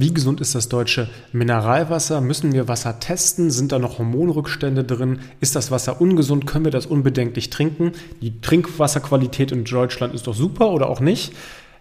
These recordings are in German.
Wie gesund ist das deutsche Mineralwasser? Müssen wir Wasser testen? Sind da noch Hormonrückstände drin? Ist das Wasser ungesund? Können wir das unbedenklich trinken? Die Trinkwasserqualität in Deutschland ist doch super oder auch nicht?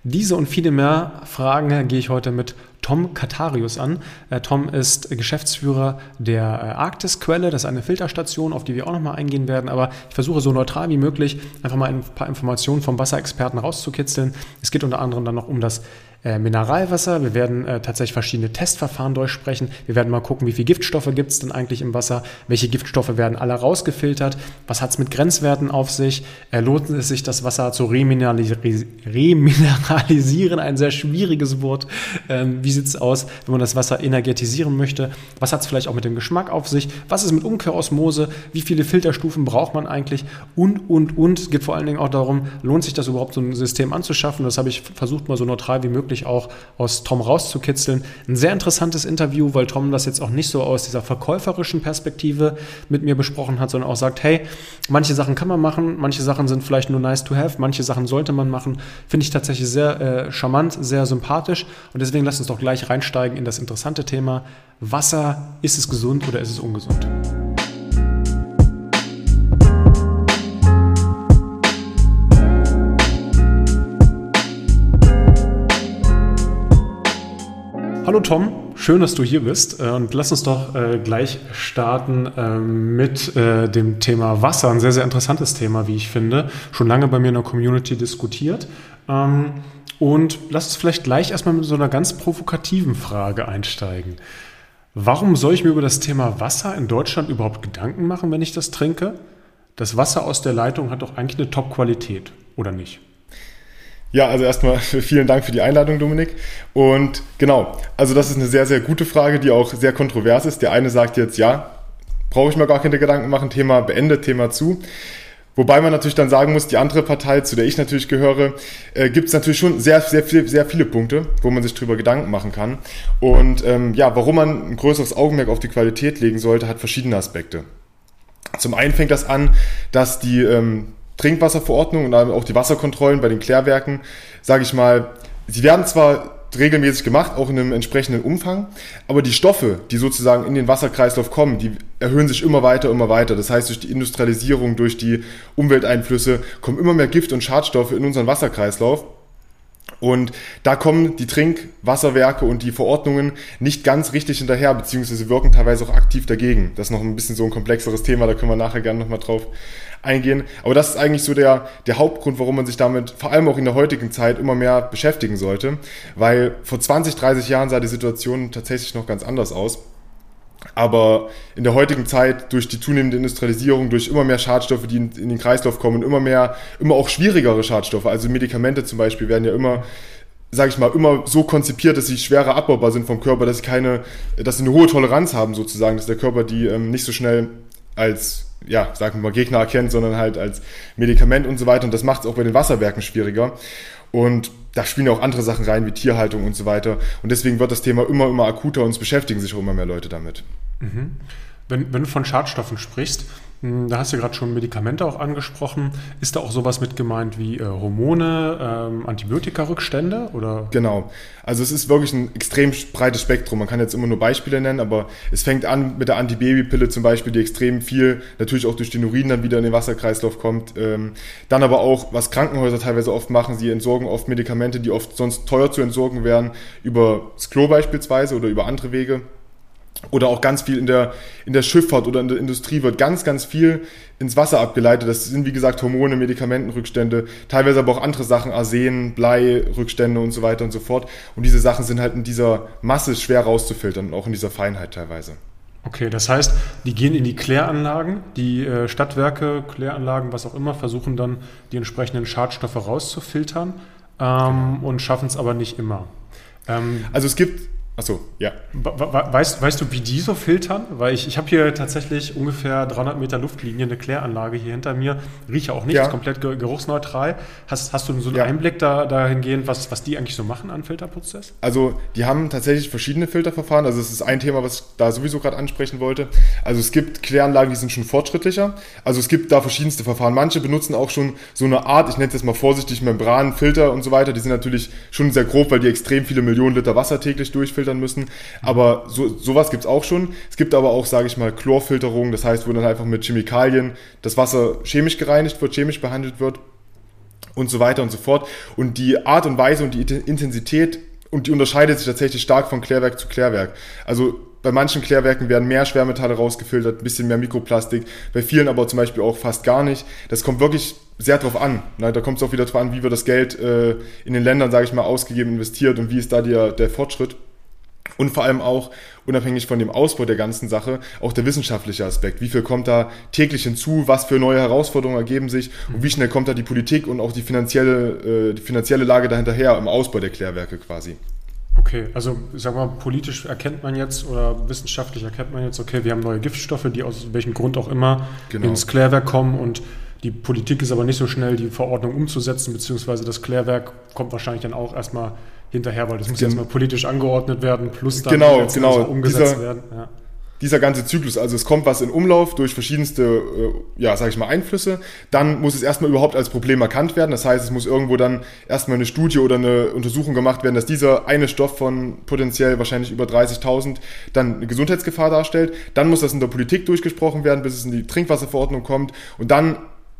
Diese und viele mehr Fragen gehe ich heute mit Tom Katarius an. Äh, Tom ist Geschäftsführer der äh, Arktisquelle. Das ist eine Filterstation, auf die wir auch nochmal eingehen werden. Aber ich versuche so neutral wie möglich einfach mal ein paar Informationen vom Wasserexperten rauszukitzeln. Es geht unter anderem dann noch um das äh, Mineralwasser. Wir werden äh, tatsächlich verschiedene Testverfahren durchsprechen. Wir werden mal gucken, wie viele Giftstoffe gibt es denn eigentlich im Wasser, welche Giftstoffe werden alle rausgefiltert, was hat es mit Grenzwerten auf sich, äh, lohnt es sich, das Wasser zu remineralisi remineralisieren, ein sehr schwieriges Wort. Ähm, wie sieht es aus, wenn man das Wasser energetisieren möchte? Was hat es vielleicht auch mit dem Geschmack auf sich? Was ist mit Umkehrosmose? Wie viele Filterstufen braucht man eigentlich? Und, und, und. Es geht vor allen Dingen auch darum, lohnt sich das überhaupt, so ein System anzuschaffen? Das habe ich versucht, mal so neutral wie möglich auch aus Tom rauszukitzeln. Ein sehr interessantes Interview, weil Tom das jetzt auch nicht so aus dieser verkäuferischen Perspektive mit mir besprochen hat, sondern auch sagt, hey, manche Sachen kann man machen, manche Sachen sind vielleicht nur nice to have, manche Sachen sollte man machen. Finde ich tatsächlich sehr äh, charmant, sehr sympathisch und deswegen lasst uns doch gleich reinsteigen in das interessante Thema Wasser. Ist es gesund oder ist es ungesund? Hallo Tom, schön, dass du hier bist. Äh, und lass uns doch äh, gleich starten ähm, mit äh, dem Thema Wasser. Ein sehr, sehr interessantes Thema, wie ich finde. Schon lange bei mir in der Community diskutiert. Ähm, und lass uns vielleicht gleich erstmal mit so einer ganz provokativen Frage einsteigen. Warum soll ich mir über das Thema Wasser in Deutschland überhaupt Gedanken machen, wenn ich das trinke? Das Wasser aus der Leitung hat doch eigentlich eine Top-Qualität, oder nicht? Ja, also erstmal vielen Dank für die Einladung, Dominik. Und genau, also das ist eine sehr, sehr gute Frage, die auch sehr kontrovers ist. Der eine sagt jetzt, ja, brauche ich mir gar keine Gedanken machen, Thema beendet, Thema zu. Wobei man natürlich dann sagen muss, die andere Partei, zu der ich natürlich gehöre, äh, gibt es natürlich schon sehr, sehr, viel, sehr viele Punkte, wo man sich drüber Gedanken machen kann. Und ähm, ja, warum man ein größeres Augenmerk auf die Qualität legen sollte, hat verschiedene Aspekte. Zum einen fängt das an, dass die ähm, Trinkwasserverordnung und auch die Wasserkontrollen bei den Klärwerken, sage ich mal, sie werden zwar regelmäßig gemacht, auch in einem entsprechenden Umfang, aber die Stoffe, die sozusagen in den Wasserkreislauf kommen, die erhöhen sich immer weiter, immer weiter. Das heißt, durch die Industrialisierung, durch die Umwelteinflüsse kommen immer mehr Gift- und Schadstoffe in unseren Wasserkreislauf. Und da kommen die Trinkwasserwerke und die Verordnungen nicht ganz richtig hinterher, beziehungsweise wirken teilweise auch aktiv dagegen. Das ist noch ein bisschen so ein komplexeres Thema, da können wir nachher gerne nochmal drauf eingehen. Aber das ist eigentlich so der, der Hauptgrund, warum man sich damit vor allem auch in der heutigen Zeit immer mehr beschäftigen sollte. Weil vor 20, 30 Jahren sah die Situation tatsächlich noch ganz anders aus. Aber in der heutigen Zeit, durch die zunehmende Industrialisierung, durch immer mehr Schadstoffe, die in, den Kreislauf kommen, immer mehr, immer auch schwierigere Schadstoffe, also Medikamente zum Beispiel werden ja immer, sage ich mal, immer so konzipiert, dass sie schwerer abbaubar sind vom Körper, dass sie keine, dass sie eine hohe Toleranz haben sozusagen, dass der Körper die ähm, nicht so schnell als ja, sagen wir mal, Gegner erkennt, sondern halt als Medikament und so weiter. Und das macht es auch bei den Wasserwerken schwieriger. Und da spielen auch andere Sachen rein, wie Tierhaltung und so weiter. Und deswegen wird das Thema immer, immer akuter und es beschäftigen sich auch immer mehr Leute damit. Mhm. Wenn, wenn du von Schadstoffen sprichst, da hast du gerade schon Medikamente auch angesprochen. Ist da auch sowas mit gemeint wie äh, Hormone, ähm, Antibiotika-Rückstände? Oder? Genau. Also es ist wirklich ein extrem breites Spektrum. Man kann jetzt immer nur Beispiele nennen, aber es fängt an mit der Antibabypille zum Beispiel, die extrem viel natürlich auch durch den Urin dann wieder in den Wasserkreislauf kommt. Ähm, dann aber auch, was Krankenhäuser teilweise oft machen, sie entsorgen oft Medikamente, die oft sonst teuer zu entsorgen wären, über das Klo beispielsweise oder über andere Wege oder auch ganz viel in der, in der Schifffahrt oder in der Industrie wird ganz, ganz viel ins Wasser abgeleitet. Das sind, wie gesagt, Hormone, Medikamentenrückstände, teilweise aber auch andere Sachen, Arsen, Blei, Rückstände und so weiter und so fort. Und diese Sachen sind halt in dieser Masse schwer rauszufiltern und auch in dieser Feinheit teilweise. Okay, das heißt, die gehen in die Kläranlagen, die äh, Stadtwerke, Kläranlagen, was auch immer, versuchen dann die entsprechenden Schadstoffe rauszufiltern ähm, und schaffen es aber nicht immer. Ähm, also es gibt Achso, ja. Weißt, weißt du, wie die so filtern? Weil ich, ich habe hier tatsächlich ungefähr 300 Meter Luftlinie, eine Kläranlage hier hinter mir. Rieche auch nicht, ja. ist komplett geruchsneutral. Hast, hast du so einen ja. Einblick da, dahingehend, was, was die eigentlich so machen an Filterprozess? Also, die haben tatsächlich verschiedene Filterverfahren. Also, es ist ein Thema, was ich da sowieso gerade ansprechen wollte. Also, es gibt Kläranlagen, die sind schon fortschrittlicher. Also, es gibt da verschiedenste Verfahren. Manche benutzen auch schon so eine Art, ich nenne es jetzt mal vorsichtig, Membran, Filter und so weiter. Die sind natürlich schon sehr grob, weil die extrem viele Millionen Liter Wasser täglich durchfiltern filtern müssen. Aber so, sowas gibt's auch schon. Es gibt aber auch, sage ich mal, Chlorfilterung, das heißt, wo dann einfach mit Chemikalien das Wasser chemisch gereinigt wird, chemisch behandelt wird und so weiter und so fort. Und die Art und Weise und die Intensität und die unterscheidet sich tatsächlich stark von Klärwerk zu Klärwerk. Also bei manchen Klärwerken werden mehr Schwermetalle rausgefiltert, ein bisschen mehr Mikroplastik, bei vielen aber zum Beispiel auch fast gar nicht. Das kommt wirklich sehr drauf an. Da kommt es auch wieder drauf an, wie wird das Geld äh, in den Ländern, sage ich mal, ausgegeben, investiert und wie ist da der, der Fortschritt. Und vor allem auch, unabhängig von dem Ausbau der ganzen Sache, auch der wissenschaftliche Aspekt. Wie viel kommt da täglich hinzu? Was für neue Herausforderungen ergeben sich? Und wie schnell kommt da die Politik und auch die finanzielle, äh, die finanzielle Lage dahinterher im Ausbau der Klärwerke quasi? Okay, also sag mal, politisch erkennt man jetzt oder wissenschaftlich erkennt man jetzt, okay, wir haben neue Giftstoffe, die aus welchem Grund auch immer genau. ins Klärwerk kommen und die Politik ist aber nicht so schnell, die Verordnung umzusetzen, beziehungsweise das Klärwerk kommt wahrscheinlich dann auch erstmal hinterher, weil das muss Gen erstmal politisch angeordnet werden, plus dann genau, genau. umgesetzt Dieser, werden. Ja dieser ganze Zyklus, also es kommt was in Umlauf durch verschiedenste, äh, ja, sage ich mal, Einflüsse, dann muss es erstmal überhaupt als Problem erkannt werden. Das heißt, es muss irgendwo dann erstmal eine Studie oder eine Untersuchung gemacht werden, dass dieser eine Stoff von potenziell wahrscheinlich über 30.000 dann eine Gesundheitsgefahr darstellt. Dann muss das in der Politik durchgesprochen werden, bis es in die Trinkwasserverordnung kommt und dann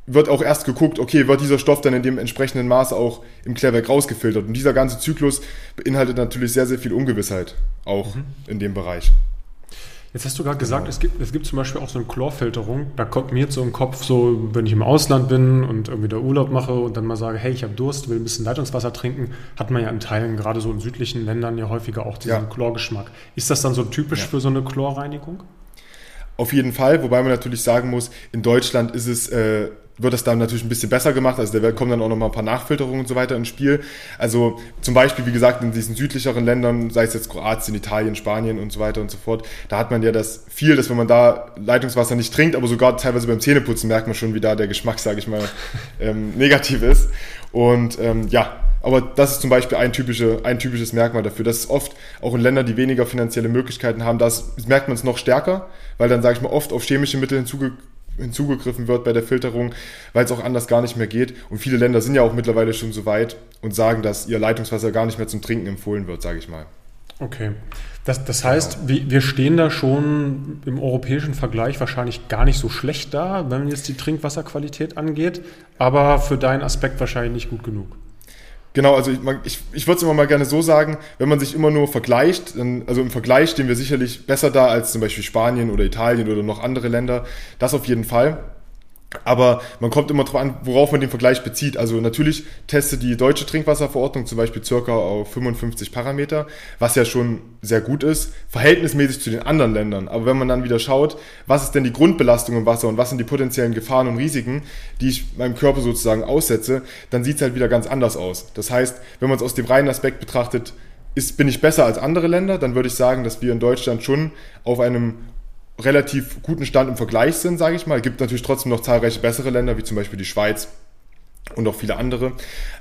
wird auch erst geguckt, okay, wird dieser Stoff dann in dem entsprechenden Maße auch im Klärwerk rausgefiltert. Und dieser ganze Zyklus beinhaltet natürlich sehr, sehr viel Ungewissheit auch mhm. in dem Bereich. Jetzt hast du gerade gesagt, genau. es, gibt, es gibt zum Beispiel auch so eine Chlorfilterung. Da kommt mir jetzt so im Kopf, so wenn ich im Ausland bin und irgendwie da Urlaub mache und dann mal sage, hey, ich habe Durst, will ein bisschen Leitungswasser trinken, hat man ja in Teilen, gerade so in südlichen Ländern, ja häufiger auch diesen ja. Chlorgeschmack. Ist das dann so typisch ja. für so eine Chlorreinigung? Auf jeden Fall, wobei man natürlich sagen muss, in Deutschland ist es äh, wird das dann natürlich ein bisschen besser gemacht. Also da kommen dann auch noch mal ein paar Nachfilterungen und so weiter ins Spiel. Also zum Beispiel, wie gesagt, in diesen südlicheren Ländern, sei es jetzt Kroatien, Italien, Spanien und so weiter und so fort, da hat man ja das viel, dass wenn man da Leitungswasser nicht trinkt, aber sogar teilweise beim Zähneputzen merkt man schon, wie da der Geschmack, sage ich mal, ähm, negativ ist. Und ähm, ja, aber das ist zum Beispiel ein, typische, ein typisches Merkmal dafür. Das ist oft auch in Ländern, die weniger finanzielle Möglichkeiten haben, das merkt man es noch stärker, weil dann, sage ich mal, oft auf chemische Mittel hinzuge hinzugegriffen wird bei der Filterung, weil es auch anders gar nicht mehr geht. Und viele Länder sind ja auch mittlerweile schon so weit und sagen, dass ihr Leitungswasser gar nicht mehr zum Trinken empfohlen wird, sage ich mal. Okay. Das, das heißt, genau. wir stehen da schon im europäischen Vergleich wahrscheinlich gar nicht so schlecht da, wenn jetzt die Trinkwasserqualität angeht, aber für deinen Aspekt wahrscheinlich nicht gut genug. Genau, also ich, ich, ich würde es immer mal gerne so sagen, wenn man sich immer nur vergleicht, dann, also im Vergleich stehen wir sicherlich besser da als zum Beispiel Spanien oder Italien oder noch andere Länder. Das auf jeden Fall. Aber man kommt immer darauf an, worauf man den Vergleich bezieht. Also natürlich testet die deutsche Trinkwasserverordnung zum Beispiel circa auf 55 Parameter, was ja schon sehr gut ist, verhältnismäßig zu den anderen Ländern. Aber wenn man dann wieder schaut, was ist denn die Grundbelastung im Wasser und was sind die potenziellen Gefahren und Risiken, die ich meinem Körper sozusagen aussetze, dann sieht es halt wieder ganz anders aus. Das heißt, wenn man es aus dem reinen Aspekt betrachtet, ist, bin ich besser als andere Länder, dann würde ich sagen, dass wir in Deutschland schon auf einem relativ guten Stand im Vergleich sind, sage ich mal. Es gibt natürlich trotzdem noch zahlreiche bessere Länder, wie zum Beispiel die Schweiz und auch viele andere.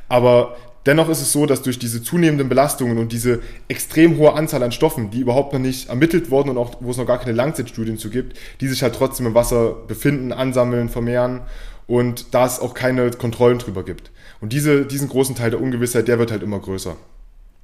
Aber dennoch ist es so, dass durch diese zunehmenden Belastungen und diese extrem hohe Anzahl an Stoffen, die überhaupt noch nicht ermittelt wurden und auch wo es noch gar keine Langzeitstudien zu gibt, die sich halt trotzdem im Wasser befinden, ansammeln, vermehren und da es auch keine Kontrollen drüber gibt. Und diese, diesen großen Teil der Ungewissheit, der wird halt immer größer.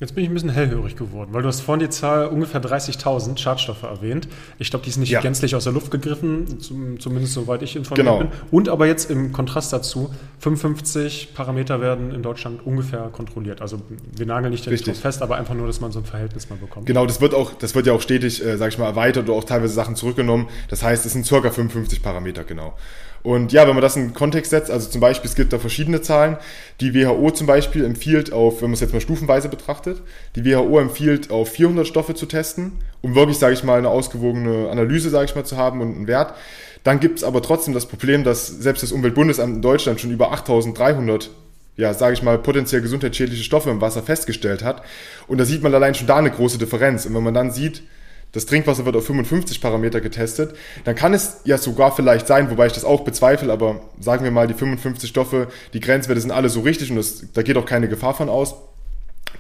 Jetzt bin ich ein bisschen hellhörig geworden, weil du hast vorhin die Zahl ungefähr 30.000 Schadstoffe erwähnt. Ich glaube, die ist nicht ja. gänzlich aus der Luft gegriffen, zumindest soweit ich informiert genau. bin. Und aber jetzt im Kontrast dazu, 55 Parameter werden in Deutschland ungefähr kontrolliert. Also wir nageln nicht den fest, aber einfach nur, dass man so ein Verhältnis mal bekommt. Genau, das wird auch, das wird ja auch stetig, äh, sage ich mal, erweitert oder auch teilweise Sachen zurückgenommen. Das heißt, es sind circa 55 Parameter, genau. Und ja, wenn man das in Kontext setzt, also zum Beispiel, es gibt da verschiedene Zahlen. Die WHO zum Beispiel empfiehlt auf, wenn man es jetzt mal stufenweise betrachtet, die WHO empfiehlt auf 400 Stoffe zu testen, um wirklich, sage ich mal, eine ausgewogene Analyse, sage ich mal, zu haben und einen Wert. Dann gibt es aber trotzdem das Problem, dass selbst das Umweltbundesamt in Deutschland schon über 8300 ja, sage ich mal, potenziell gesundheitsschädliche Stoffe im Wasser festgestellt hat. Und da sieht man allein schon da eine große Differenz. Und wenn man dann sieht, das Trinkwasser wird auf 55 Parameter getestet, dann kann es ja sogar vielleicht sein, wobei ich das auch bezweifle, aber sagen wir mal, die 55 Stoffe, die Grenzwerte sind alle so richtig und das, da geht auch keine Gefahr von aus,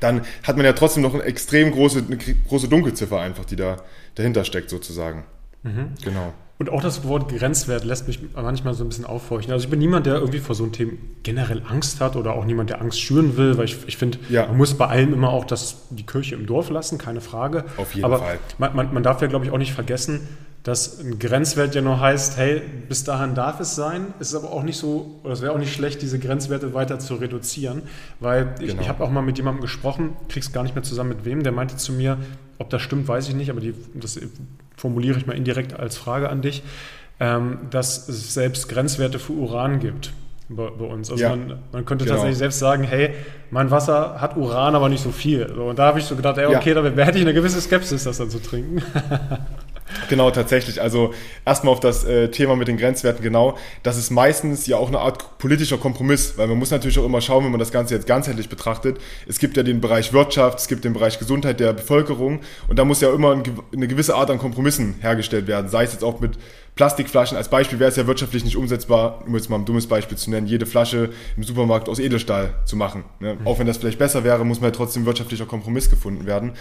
dann hat man ja trotzdem noch eine extrem große, eine große Dunkelziffer einfach, die da dahinter steckt sozusagen. Mhm. Genau. Und auch das Wort Grenzwert lässt mich manchmal so ein bisschen aufhorchen. Also ich bin niemand, der irgendwie vor so einem Thema generell Angst hat oder auch niemand, der Angst schüren will, weil ich, ich finde, ja. man muss bei allem immer auch das, die Kirche im Dorf lassen, keine Frage. Auf jeden Aber Fall. Man, man, man darf ja, glaube ich, auch nicht vergessen, dass ein Grenzwert ja nur heißt, hey, bis dahin darf es sein. Es ist aber auch nicht so, oder es wäre auch nicht schlecht, diese Grenzwerte weiter zu reduzieren, weil ich, genau. ich habe auch mal mit jemandem gesprochen, krieg's gar nicht mehr zusammen mit wem, der meinte zu mir, ob das stimmt, weiß ich nicht, aber die, das formuliere ich mal indirekt als Frage an dich, ähm, dass es selbst Grenzwerte für Uran gibt bei, bei uns. Also ja, man, man, könnte genau. tatsächlich selbst sagen, hey, mein Wasser hat Uran, aber nicht so viel. und da habe ich so gedacht, ey, okay, ja. da hätte ich eine gewisse Skepsis, das dann zu trinken. Genau, tatsächlich. Also erstmal auf das äh, Thema mit den Grenzwerten genau. Das ist meistens ja auch eine Art politischer Kompromiss, weil man muss natürlich auch immer schauen, wenn man das Ganze jetzt ganzheitlich betrachtet. Es gibt ja den Bereich Wirtschaft, es gibt den Bereich Gesundheit der Bevölkerung und da muss ja immer eine gewisse Art an Kompromissen hergestellt werden. Sei es jetzt auch mit Plastikflaschen als Beispiel wäre es ja wirtschaftlich nicht umsetzbar, um jetzt mal ein dummes Beispiel zu nennen, jede Flasche im Supermarkt aus Edelstahl zu machen. Ne? Mhm. Auch wenn das vielleicht besser wäre, muss man ja trotzdem wirtschaftlicher Kompromiss gefunden werden.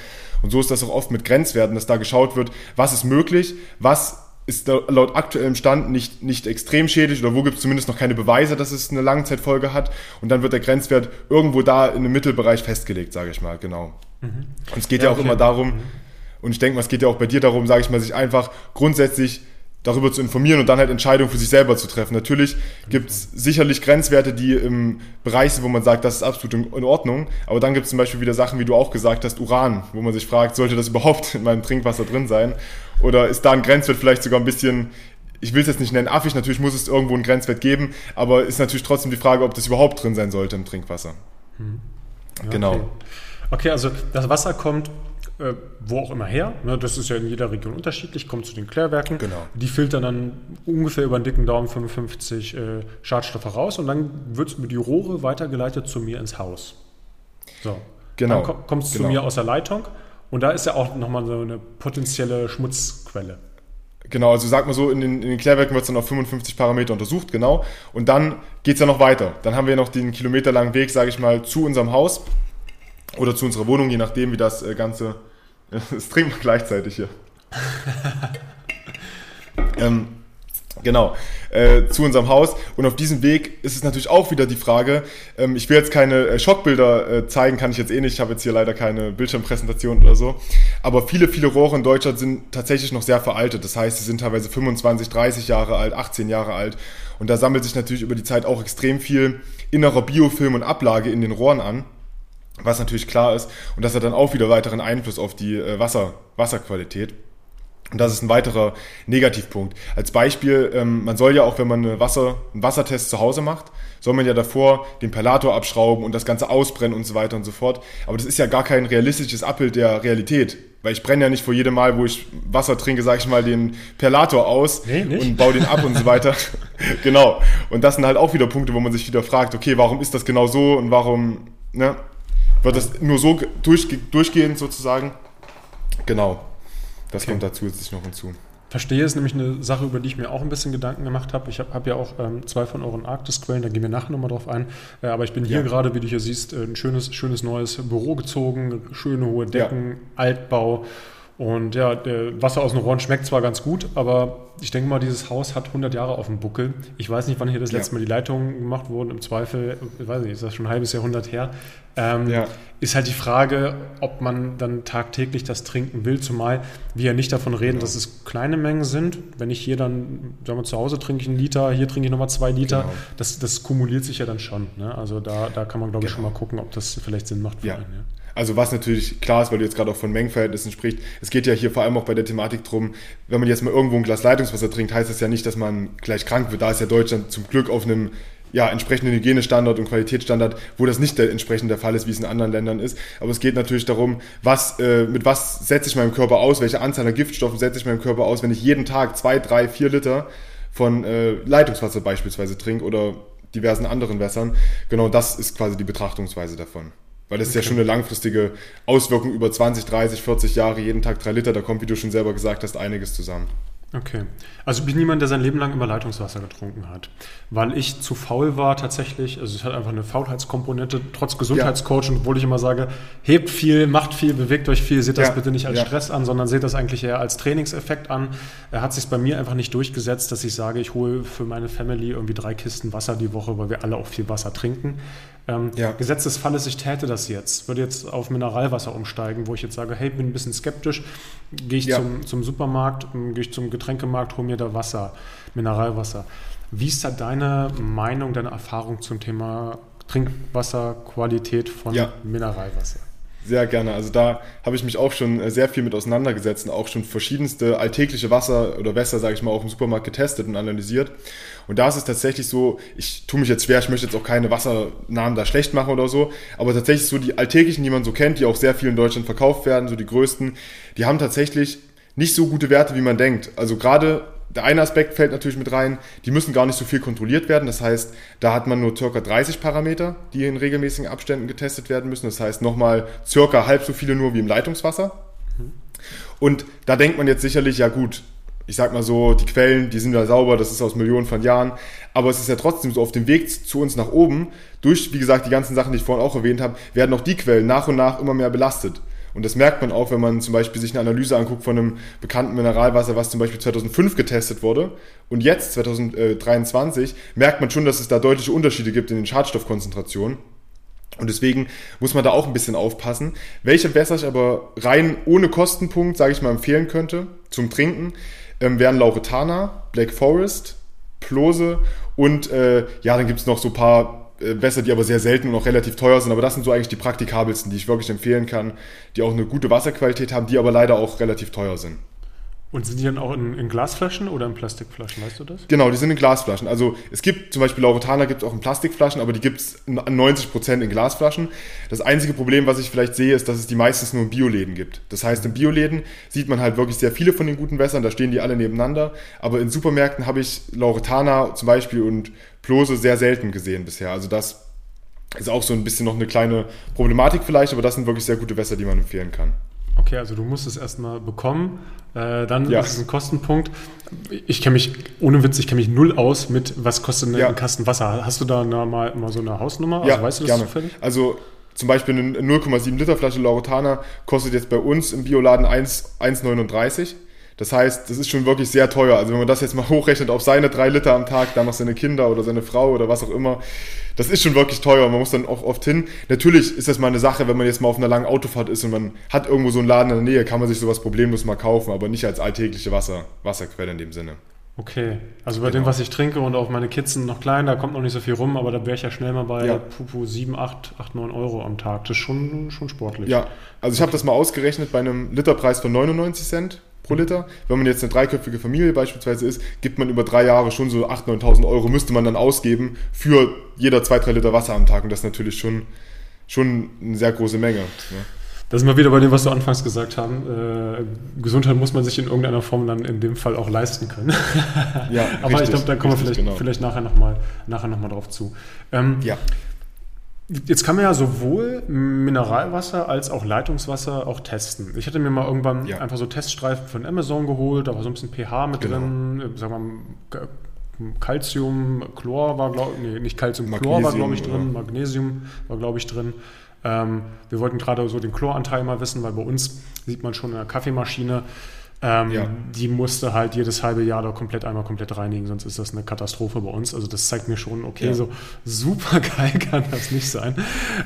Und so ist das auch oft mit Grenzwerten, dass da geschaut wird, was ist möglich, was ist laut aktuellem Stand nicht, nicht extrem schädlich oder wo gibt es zumindest noch keine Beweise, dass es eine Langzeitfolge hat. Und dann wird der Grenzwert irgendwo da in einem Mittelbereich festgelegt, sage ich mal, genau. Mhm. Und es geht ja, ja auch okay. immer darum, mhm. und ich denke mal, es geht ja auch bei dir darum, sage ich mal, sich einfach grundsätzlich darüber zu informieren und dann halt Entscheidungen für sich selber zu treffen. Natürlich gibt es sicherlich Grenzwerte, die im Bereich sind, wo man sagt, das ist absolut in Ordnung. Aber dann gibt es zum Beispiel wieder Sachen, wie du auch gesagt hast, Uran, wo man sich fragt, sollte das überhaupt in meinem Trinkwasser drin sein? Oder ist da ein Grenzwert vielleicht sogar ein bisschen, ich will es jetzt nicht nennen, affig, natürlich muss es irgendwo einen Grenzwert geben, aber ist natürlich trotzdem die Frage, ob das überhaupt drin sein sollte im Trinkwasser. Hm. Ja, genau. Okay. okay, also das Wasser kommt äh, wo auch immer her. Ne, das ist ja in jeder Region unterschiedlich, kommt zu den Klärwerken. Genau. Die filtern dann ungefähr über einen dicken Daumen 55 äh, Schadstoffe raus und dann wird es über die Rohre weitergeleitet zu mir ins Haus. So. Genau. Dann kommt es genau. zu mir aus der Leitung und da ist ja auch nochmal so eine potenzielle Schmutzquelle. Genau, also sag mal so, in den, in den Klärwerken wird es dann auf 55 Parameter untersucht, genau. Und dann geht es ja noch weiter. Dann haben wir noch den kilometerlangen Weg, sage ich mal, zu unserem Haus oder zu unserer Wohnung, je nachdem, wie das äh, Ganze. Es trinkt man gleichzeitig hier. ähm, Genau, äh, zu unserem Haus. Und auf diesem Weg ist es natürlich auch wieder die Frage, ähm, ich will jetzt keine äh, Schockbilder äh, zeigen, kann ich jetzt eh nicht, ich habe jetzt hier leider keine Bildschirmpräsentation oder so. Aber viele, viele Rohre in Deutschland sind tatsächlich noch sehr veraltet. Das heißt, sie sind teilweise 25, 30 Jahre alt, 18 Jahre alt. Und da sammelt sich natürlich über die Zeit auch extrem viel innerer Biofilm und Ablage in den Rohren an was natürlich klar ist. Und das hat dann auch wieder weiteren Einfluss auf die äh, Wasser, Wasserqualität. Und das ist ein weiterer Negativpunkt. Als Beispiel, ähm, man soll ja auch, wenn man eine Wasser, einen Wassertest zu Hause macht, soll man ja davor den Perlator abschrauben und das Ganze ausbrennen und so weiter und so fort. Aber das ist ja gar kein realistisches Abbild der Realität. Weil ich brenne ja nicht vor jedem Mal, wo ich Wasser trinke, sage ich mal, den Perlator aus nee, und baue den ab und so weiter. genau. Und das sind halt auch wieder Punkte, wo man sich wieder fragt, okay, warum ist das genau so und warum, ne? Wird das nur so durch, durchgehend sozusagen. Genau. Das okay. kommt da zusätzlich noch hinzu. Verstehe ist nämlich eine Sache, über die ich mir auch ein bisschen Gedanken gemacht habe. Ich habe hab ja auch ähm, zwei von euren Arktisquellen, da gehen wir nachher nochmal drauf ein. Äh, aber ich bin hier ja. gerade, wie du hier siehst, äh, ein schönes, schönes neues Büro gezogen, schöne hohe Decken, ja. Altbau. Und ja, Wasser aus den Rohren schmeckt zwar ganz gut, aber ich denke mal, dieses Haus hat 100 Jahre auf dem Buckel. Ich weiß nicht, wann hier das letzte ja. Mal die Leitungen gemacht wurden. Im Zweifel, ich weiß nicht, ist das schon ein halbes Jahrhundert her. Ähm, ja. Ist halt die Frage, ob man dann tagtäglich das trinken will, zumal wir ja nicht davon reden, genau. dass es kleine Mengen sind. Wenn ich hier dann, sagen wir zu Hause trinke ich einen Liter, hier trinke ich nochmal zwei Liter, genau. das, das kumuliert sich ja dann schon. Ne? Also da, da kann man, glaube ich, genau. schon mal gucken, ob das vielleicht Sinn macht für ja. einen. Ja. Also was natürlich klar ist, weil du jetzt gerade auch von Mengenverhältnissen sprichst, es geht ja hier vor allem auch bei der Thematik drum, wenn man jetzt mal irgendwo ein Glas Leitungswasser trinkt, heißt das ja nicht, dass man gleich krank wird. Da ist ja Deutschland zum Glück auf einem ja, entsprechenden Hygienestandard und Qualitätsstandard, wo das nicht der, entsprechend der Fall ist, wie es in anderen Ländern ist. Aber es geht natürlich darum, was, äh, mit was setze ich meinem Körper aus, welche Anzahl an Giftstoffen setze ich meinem Körper aus, wenn ich jeden Tag zwei, drei, vier Liter von äh, Leitungswasser beispielsweise trinke oder diversen anderen Wässern. Genau das ist quasi die Betrachtungsweise davon. Weil das okay. ist ja schon eine langfristige Auswirkung über 20, 30, 40 Jahre, jeden Tag drei Liter, da kommt, wie du schon selber gesagt hast, einiges zusammen. Okay. Also ich bin niemand, der sein Leben lang immer Leitungswasser getrunken hat. Weil ich zu faul war tatsächlich, also es hat einfach eine Faulheitskomponente, trotz Gesundheitscoach, ja. obwohl ich immer sage, hebt viel, macht viel, bewegt euch viel, seht das ja. bitte nicht als ja. Stress an, sondern seht das eigentlich eher als Trainingseffekt an. Er hat sich bei mir einfach nicht durchgesetzt, dass ich sage, ich hole für meine Family irgendwie drei Kisten Wasser die Woche, weil wir alle auch viel Wasser trinken. Ähm, ja. Gesetz des Falles, ich täte das jetzt, würde jetzt auf Mineralwasser umsteigen, wo ich jetzt sage, hey, bin ein bisschen skeptisch, gehe ich ja. zum, zum Supermarkt, ähm, gehe ich zum Getränkemarkt, hole mir da Wasser, Mineralwasser. Wie ist da deine Meinung, deine Erfahrung zum Thema Trinkwasserqualität von ja. Mineralwasser? Sehr gerne. Also da habe ich mich auch schon äh, sehr viel mit auseinandergesetzt und auch schon verschiedenste alltägliche Wasser oder Wässer, sage ich mal, auch im Supermarkt getestet und analysiert. Und da ist es tatsächlich so, ich tue mich jetzt schwer, ich möchte jetzt auch keine Wassernamen da schlecht machen oder so, aber tatsächlich so die alltäglichen, die man so kennt, die auch sehr viel in Deutschland verkauft werden, so die größten, die haben tatsächlich nicht so gute Werte, wie man denkt. Also gerade der eine Aspekt fällt natürlich mit rein, die müssen gar nicht so viel kontrolliert werden. Das heißt, da hat man nur circa 30 Parameter, die in regelmäßigen Abständen getestet werden müssen. Das heißt nochmal circa halb so viele nur wie im Leitungswasser. Und da denkt man jetzt sicherlich, ja gut, ich sag mal so, die Quellen, die sind ja sauber, das ist aus Millionen von Jahren. Aber es ist ja trotzdem so auf dem Weg zu uns nach oben, durch, wie gesagt, die ganzen Sachen, die ich vorhin auch erwähnt habe, werden auch die Quellen nach und nach immer mehr belastet. Und das merkt man auch, wenn man zum Beispiel sich eine Analyse anguckt von einem bekannten Mineralwasser, was zum Beispiel 2005 getestet wurde. Und jetzt, 2023, merkt man schon, dass es da deutliche Unterschiede gibt in den Schadstoffkonzentrationen. Und deswegen muss man da auch ein bisschen aufpassen. Welche Wässer ich aber rein ohne Kostenpunkt, sage ich mal, empfehlen könnte zum Trinken, ähm, wären Lauretana, Black Forest, Plose und äh, ja, dann gibt es noch so ein paar Wässer, die aber sehr selten und auch relativ teuer sind. Aber das sind so eigentlich die praktikabelsten, die ich wirklich empfehlen kann, die auch eine gute Wasserqualität haben, die aber leider auch relativ teuer sind. Und sind die dann auch in, in, Glasflaschen oder in Plastikflaschen, weißt du das? Genau, die sind in Glasflaschen. Also es gibt zum Beispiel Lauretana gibt es auch in Plastikflaschen, aber die gibt es 90% in Glasflaschen. Das einzige Problem, was ich vielleicht sehe, ist, dass es die meistens nur in Bioläden gibt. Das heißt, in Bioläden sieht man halt wirklich sehr viele von den guten Wässern, da stehen die alle nebeneinander. Aber in Supermärkten habe ich Lauretana zum Beispiel und Plose sehr selten gesehen bisher. Also das ist auch so ein bisschen noch eine kleine Problematik vielleicht, aber das sind wirklich sehr gute Wässer, die man empfehlen kann. Okay, also du musst es erstmal bekommen, äh, dann ja. ist es ein Kostenpunkt. Ich kenne mich, ohne Witz, ich kenne mich null aus mit, was kostet ja. ein Kasten Wasser. Hast du da eine, mal, mal so eine Hausnummer? Ja, also weißt du das gerne. Zufällig? Also zum Beispiel eine 0,7 Liter Flasche Lauretana kostet jetzt bei uns im Bioladen 1,39. Das heißt, das ist schon wirklich sehr teuer. Also wenn man das jetzt mal hochrechnet auf seine drei Liter am Tag, dann noch seine Kinder oder seine Frau oder was auch immer, das ist schon wirklich teuer. Man muss dann auch oft hin. Natürlich ist das mal eine Sache, wenn man jetzt mal auf einer langen Autofahrt ist und man hat irgendwo so einen Laden in der Nähe, kann man sich sowas problemlos mal kaufen, aber nicht als alltägliche Wasser, Wasserquelle in dem Sinne. Okay, also bei genau. dem, was ich trinke und auch meine Kids sind noch klein, da kommt noch nicht so viel rum, aber da wäre ich ja schnell mal bei ja. Pupu 7, 8, 8, 9 Euro am Tag. Das ist schon, schon sportlich. Ja, also ich habe das mal ausgerechnet bei einem Literpreis von 99 Cent pro Liter. Wenn man jetzt eine dreiköpfige Familie beispielsweise ist, gibt man über drei Jahre schon so 8.000, 9.000 Euro, müsste man dann ausgeben für jeder zwei, drei Liter Wasser am Tag. Und das ist natürlich schon, schon eine sehr große Menge. Ne? Da sind wir wieder bei dem, was du anfangs gesagt haben. Äh, Gesundheit muss man sich in irgendeiner Form dann in dem Fall auch leisten können. ja, Aber richtig, ich glaube, da kommen wir vielleicht, genau. vielleicht nachher nochmal noch drauf zu. Ähm, ja. Jetzt kann man ja sowohl Mineralwasser als auch Leitungswasser auch testen. Ich hatte mir mal irgendwann ja. einfach so Teststreifen von Amazon geholt, da war so ein bisschen pH mit genau. drin, sagen wir Calcium, Chlor war, glaube ich, nee, nicht Calcium, Chlor war, glaube ich, drin, oder? Magnesium war, glaube ich, drin. Ähm, wir wollten gerade so den Chloranteil mal wissen, weil bei uns sieht man schon in der Kaffeemaschine, ähm, ja. Die musste halt jedes halbe Jahr da komplett einmal komplett reinigen, sonst ist das eine Katastrophe bei uns. Also das zeigt mir schon, okay, ja. so super geil kann das nicht sein.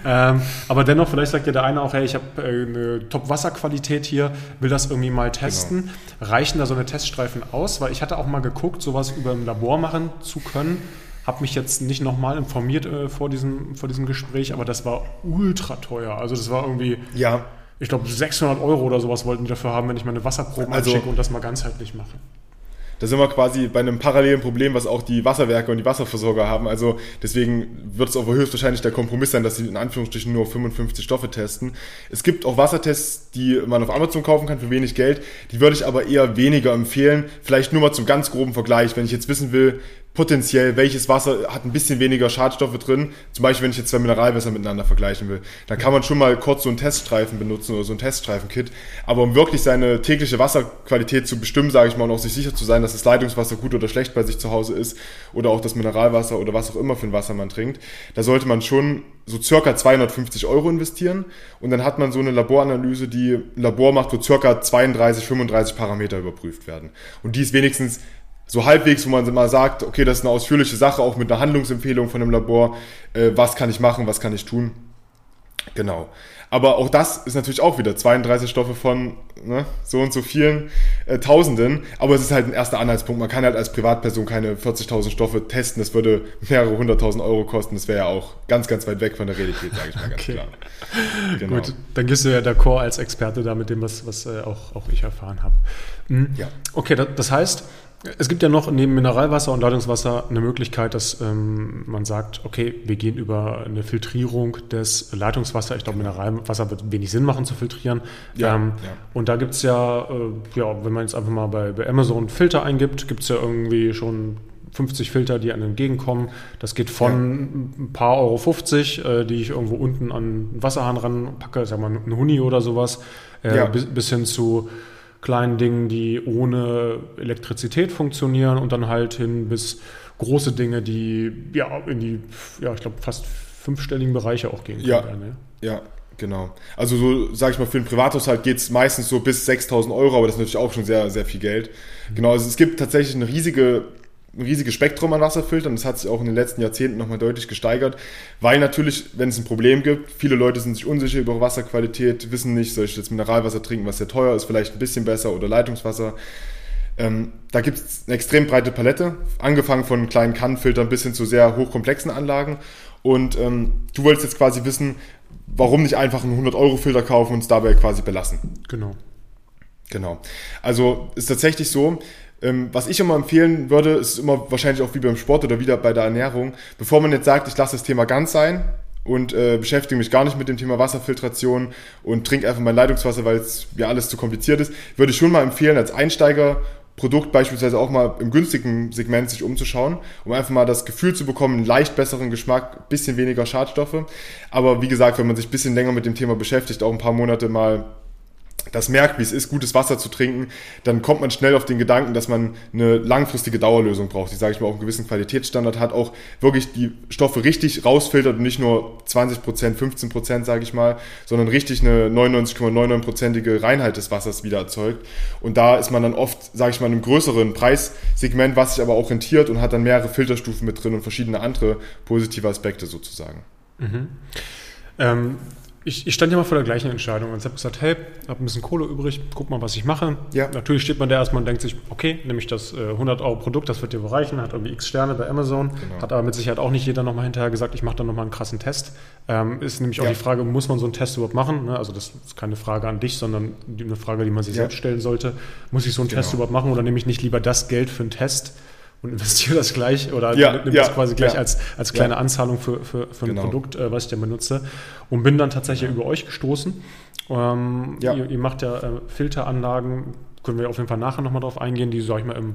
Ähm, aber dennoch, vielleicht sagt ja der eine auch, hey, ich habe äh, eine Top-Wasserqualität hier, will das irgendwie mal testen. Genau. Reichen da so eine Teststreifen aus? Weil ich hatte auch mal geguckt, sowas über ein Labor machen zu können habe mich jetzt nicht nochmal informiert äh, vor, diesem, vor diesem Gespräch, aber das war ultra teuer. Also das war irgendwie ja ich glaube, 600 Euro oder sowas wollten die dafür haben, wenn ich meine Wasserproben also, anschicke und das mal ganzheitlich mache. Da sind wir quasi bei einem parallelen Problem, was auch die Wasserwerke und die Wasserversorger haben. Also deswegen wird es auch höchstwahrscheinlich der Kompromiss sein, dass sie in Anführungsstrichen nur 55 Stoffe testen. Es gibt auch Wassertests, die man auf Amazon kaufen kann für wenig Geld. Die würde ich aber eher weniger empfehlen. Vielleicht nur mal zum ganz groben Vergleich. Wenn ich jetzt wissen will, potenziell, welches Wasser hat ein bisschen weniger Schadstoffe drin. Zum Beispiel, wenn ich jetzt zwei Mineralwässer miteinander vergleichen will. Dann kann man schon mal kurz so einen Teststreifen benutzen oder so ein Teststreifen-Kit. Aber um wirklich seine tägliche Wasserqualität zu bestimmen, sage ich mal, und auch sich sicher zu sein, dass das Leitungswasser gut oder schlecht bei sich zu Hause ist oder auch das Mineralwasser oder was auch immer für ein Wasser man trinkt, da sollte man schon so circa 250 Euro investieren und dann hat man so eine Laboranalyse, die ein Labor macht, wo circa 32, 35 Parameter überprüft werden. Und die ist wenigstens so halbwegs, wo man mal sagt, okay, das ist eine ausführliche Sache, auch mit einer Handlungsempfehlung von dem Labor, äh, was kann ich machen, was kann ich tun. Genau. Aber auch das ist natürlich auch wieder 32 Stoffe von ne, so und so vielen äh, Tausenden. Aber es ist halt ein erster Anhaltspunkt. Man kann halt als Privatperson keine 40.000 Stoffe testen. Das würde mehrere hunderttausend Euro kosten. Das wäre ja auch ganz, ganz weit weg von der Realität, sage ich mal ganz okay. klar. Genau. Gut, dann gehst du ja d'accord als Experte da mit dem, was, was äh, auch, auch ich erfahren habe. Mhm. Ja. Okay, das heißt, es gibt ja noch neben Mineralwasser und Leitungswasser eine Möglichkeit, dass ähm, man sagt, okay, wir gehen über eine Filtrierung des Leitungswassers. Ich glaube, Mineralwasser wird wenig Sinn machen zu filtrieren. Ja, ähm, ja. Und da gibt es ja, äh, ja, wenn man jetzt einfach mal bei, bei Amazon Filter eingibt, gibt es ja irgendwie schon 50 Filter, die einem entgegenkommen. Das geht von ja. ein paar Euro 50, äh, die ich irgendwo unten an einen Wasserhahn ranpacke, sagen wir mal ein Huni oder sowas, äh, bis, bis hin zu kleinen Dingen, die ohne Elektrizität funktionieren und dann halt hin bis große Dinge, die ja in die, ja, ich glaube, fast fünfstelligen Bereiche auch gehen ja, können. Ja, ja. Genau. Also so, sage ich mal, für den Privathaushalt geht es meistens so bis 6.000 Euro, aber das ist natürlich auch schon sehr, sehr viel Geld. Mhm. Genau, also es gibt tatsächlich eine riesige ein riesiges Spektrum an Wasserfiltern. Das hat sich auch in den letzten Jahrzehnten nochmal deutlich gesteigert, weil natürlich, wenn es ein Problem gibt, viele Leute sind sich unsicher über Wasserqualität, wissen nicht, soll ich jetzt Mineralwasser trinken, was sehr teuer ist, vielleicht ein bisschen besser oder Leitungswasser. Ähm, da gibt es eine extrem breite Palette, angefangen von kleinen Kannenfiltern bis hin zu sehr hochkomplexen Anlagen. Und ähm, du wolltest jetzt quasi wissen, warum nicht einfach einen 100-Euro-Filter kaufen und es dabei quasi belassen. Genau. Genau. Also ist tatsächlich so, ähm, was ich immer empfehlen würde, ist immer wahrscheinlich auch wie beim Sport oder wieder bei der Ernährung, bevor man jetzt sagt, ich lasse das Thema ganz sein und äh, beschäftige mich gar nicht mit dem Thema Wasserfiltration und trinke einfach mein Leitungswasser, weil es mir alles zu kompliziert ist, würde ich schon mal empfehlen, als Einsteiger Produkt beispielsweise auch mal im günstigen Segment sich umzuschauen, um einfach mal das Gefühl zu bekommen, einen leicht besseren Geschmack, bisschen weniger Schadstoffe. Aber wie gesagt, wenn man sich bisschen länger mit dem Thema beschäftigt, auch ein paar Monate mal das merkt, wie es ist, gutes Wasser zu trinken, dann kommt man schnell auf den Gedanken, dass man eine langfristige Dauerlösung braucht, die, sage ich mal, auch einen gewissen Qualitätsstandard hat, auch wirklich die Stoffe richtig rausfiltert und nicht nur 20 Prozent, 15 Prozent, sage ich mal, sondern richtig eine 99,99-prozentige Reinheit des Wassers wieder erzeugt. Und da ist man dann oft, sage ich mal, in einem größeren Preissegment, was sich aber auch rentiert und hat dann mehrere Filterstufen mit drin und verschiedene andere positive Aspekte sozusagen. Mhm. Ähm, ich, ich stand ja mal vor der gleichen Entscheidung und habe gesagt, hey, habe ein bisschen Kohle übrig, guck mal, was ich mache. Ja. Natürlich steht man da erstmal und denkt sich, okay, nehme ich das äh, 100 Euro Produkt, das wird dir bereichen, hat irgendwie x Sterne bei Amazon, genau. hat aber mit Sicherheit auch nicht jeder nochmal hinterher gesagt, ich mache dann nochmal einen krassen Test. Ähm, ist nämlich auch ja. die Frage, muss man so einen Test überhaupt machen? Ne? Also das ist keine Frage an dich, sondern eine Frage, die man sich ja. selbst stellen sollte. Muss ich so einen genau. Test überhaupt machen oder nehme ich nicht lieber das Geld für einen Test, und investiere das gleich oder ja, nimm ja, das quasi gleich ja, als, als kleine Anzahlung für, für, für ein genau. Produkt, äh, was ich dann benutze. Und bin dann tatsächlich über euch gestoßen. Ähm, ihr, ihr, macht ja äh, Filteranlagen, können wir auf jeden Fall nachher nochmal drauf eingehen, die, sag ich mal, im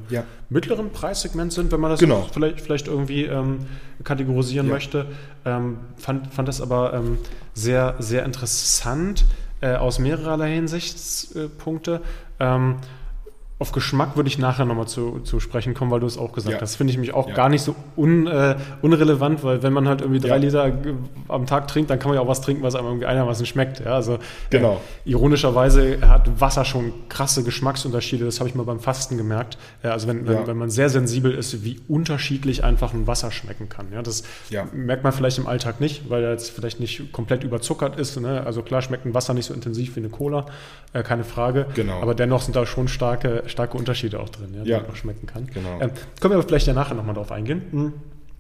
mittleren Preissegment sind, wenn man das genau. vielleicht, vielleicht irgendwie ähm, kategorisieren möchte. Ähm, fand, fand das aber ähm, sehr, sehr interessant äh, aus mehrererlei Hinsichtspunkte. Ähm, auf Geschmack würde ich nachher nochmal zu, zu sprechen kommen, weil du es auch gesagt ja. hast. Finde ich mich auch ja. gar nicht so un, äh, unrelevant, weil wenn man halt irgendwie drei ja. Liter am Tag trinkt, dann kann man ja auch was trinken, was einem irgendwie einigermaßen schmeckt. Also genau. Äh, ironischerweise hat Wasser schon krasse Geschmacksunterschiede. Das habe ich mal beim Fasten gemerkt. Äh, also wenn, wenn, wenn, man sehr sensibel ist, wie unterschiedlich einfach ein Wasser schmecken kann. Das merkt man vielleicht im Alltag nicht, weil er jetzt vielleicht nicht komplett überzuckert ist. Ne? Also klar schmeckt ein Wasser nicht so intensiv wie eine Cola, äh, keine Frage. Genau. Aber dennoch sind da schon starke starke Unterschiede auch drin, ja, die man auch schmecken kann. Genau. Ähm, können wir aber vielleicht ja nachher nochmal drauf eingehen. Hm.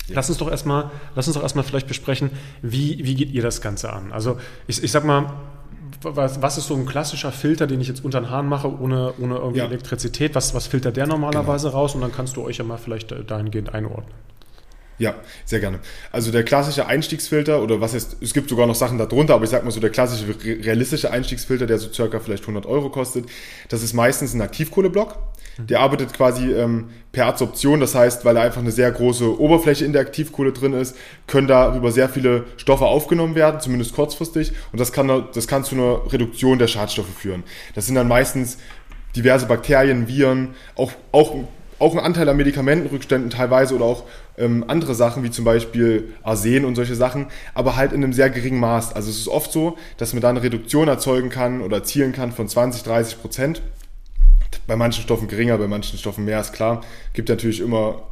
Ja. Lass uns doch erstmal, lass uns doch erstmal vielleicht besprechen, wie, wie geht ihr das Ganze an? Also ich, ich sag mal, was, was ist so ein klassischer Filter, den ich jetzt unter den Hahn mache, ohne, ohne irgendwie ja. Elektrizität? Was, was filtert der normalerweise genau. raus? Und dann kannst du euch ja mal vielleicht äh, dahingehend einordnen. Ja, sehr gerne. Also der klassische Einstiegsfilter oder was heißt, es gibt sogar noch Sachen darunter, aber ich sag mal so der klassische realistische Einstiegsfilter, der so circa vielleicht 100 Euro kostet, das ist meistens ein Aktivkohleblock. Der arbeitet quasi ähm, per Adsorption, das heißt, weil da einfach eine sehr große Oberfläche in der Aktivkohle drin ist, können darüber sehr viele Stoffe aufgenommen werden, zumindest kurzfristig, und das kann, das kann zu einer Reduktion der Schadstoffe führen. Das sind dann meistens diverse Bakterien, Viren, auch, auch auch ein Anteil an Medikamentenrückständen teilweise oder auch ähm, andere Sachen, wie zum Beispiel Arsen und solche Sachen, aber halt in einem sehr geringen Maß. Also es ist oft so, dass man da eine Reduktion erzeugen kann oder erzielen kann von 20, 30 Prozent. Bei manchen Stoffen geringer, bei manchen Stoffen mehr, ist klar. Gibt natürlich immer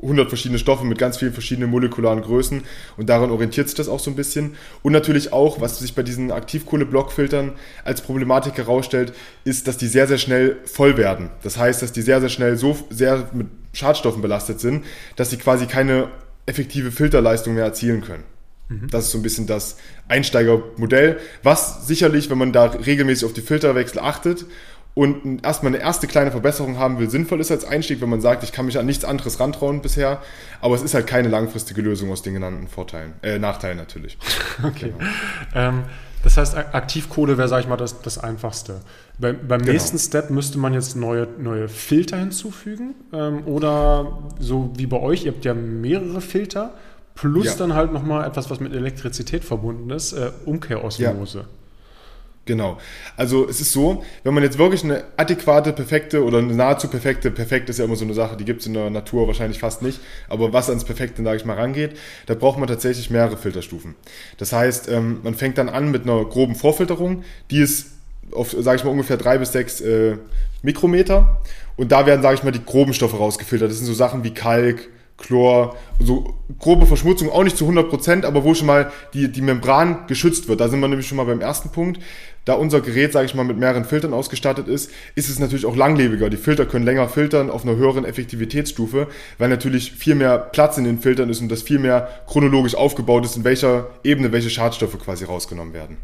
100 verschiedene Stoffe mit ganz vielen verschiedenen molekularen Größen und daran orientiert sich das auch so ein bisschen. Und natürlich auch, was sich bei diesen Aktivkohle-Blockfiltern als Problematik herausstellt, ist, dass die sehr, sehr schnell voll werden. Das heißt, dass die sehr, sehr schnell so sehr mit Schadstoffen belastet sind, dass sie quasi keine effektive Filterleistung mehr erzielen können. Mhm. Das ist so ein bisschen das Einsteigermodell, was sicherlich, wenn man da regelmäßig auf die Filterwechsel achtet und erstmal eine erste kleine Verbesserung haben will, sinnvoll ist als Einstieg, wenn man sagt, ich kann mich an nichts anderes rantrauen bisher, aber es ist halt keine langfristige Lösung aus den genannten Vorteilen, äh, Nachteilen natürlich. Okay. Genau. Ähm, das heißt, Aktivkohle wäre, sage ich mal, das, das Einfachste. Bei, beim genau. nächsten Step müsste man jetzt neue, neue Filter hinzufügen ähm, oder so wie bei euch, ihr habt ja mehrere Filter plus ja. dann halt nochmal etwas, was mit Elektrizität verbunden ist, äh, Umkehrosmose. Ja. Genau. Also es ist so, wenn man jetzt wirklich eine adäquate, perfekte oder eine nahezu perfekte, perfekt ist ja immer so eine Sache, die gibt es in der Natur wahrscheinlich fast nicht, aber was ans Perfekte, sage ich mal, rangeht, da braucht man tatsächlich mehrere Filterstufen. Das heißt, ähm, man fängt dann an mit einer groben Vorfilterung, die ist auf, sage ich mal, ungefähr drei bis sechs äh, Mikrometer und da werden, sage ich mal, die groben Stoffe rausgefiltert. Das sind so Sachen wie Kalk, Chlor, so grobe Verschmutzung, auch nicht zu 100 Prozent, aber wo schon mal die, die Membran geschützt wird. Da sind wir nämlich schon mal beim ersten Punkt. Da unser Gerät, sage ich mal, mit mehreren Filtern ausgestattet ist, ist es natürlich auch langlebiger. Die Filter können länger filtern auf einer höheren Effektivitätsstufe, weil natürlich viel mehr Platz in den Filtern ist und das viel mehr chronologisch aufgebaut ist, in welcher Ebene welche Schadstoffe quasi rausgenommen werden.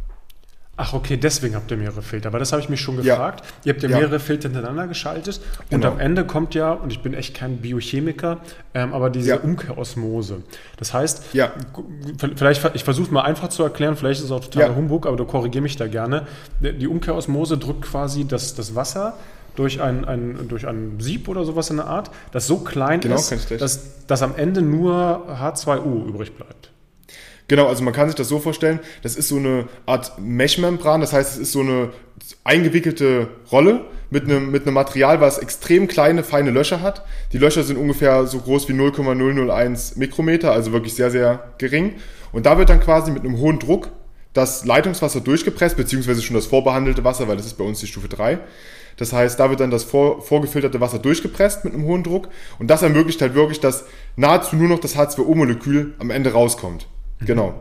Ach, okay, deswegen habt ihr mehrere Filter. Weil das habe ich mich schon gefragt. Ja. Ihr habt ja, ja, mehrere Filter hintereinander geschaltet. Und genau. am Ende kommt ja, und ich bin echt kein Biochemiker, ähm, aber diese ja. Umkehrosmose. Das heißt, ja. vielleicht, ich versuche mal einfach zu erklären, vielleicht ist es auch totaler Humbug, aber du korrigiere mich da gerne. Die Umkehrosmose drückt quasi das, das Wasser durch ein, ein, durch ein Sieb oder sowas in der Art, das so klein genau, ist, dass, dass am Ende nur H2O übrig bleibt. Genau, also man kann sich das so vorstellen, das ist so eine Art Meshmembran, das heißt, es ist so eine eingewickelte Rolle mit einem, mit einem Material, was extrem kleine, feine Löcher hat. Die Löcher sind ungefähr so groß wie 0,001 Mikrometer, also wirklich sehr, sehr gering. Und da wird dann quasi mit einem hohen Druck das Leitungswasser durchgepresst, beziehungsweise schon das vorbehandelte Wasser, weil das ist bei uns die Stufe 3. Das heißt, da wird dann das vor, vorgefilterte Wasser durchgepresst mit einem hohen Druck und das ermöglicht halt wirklich, dass nahezu nur noch das H2O-Molekül am Ende rauskommt. Genau.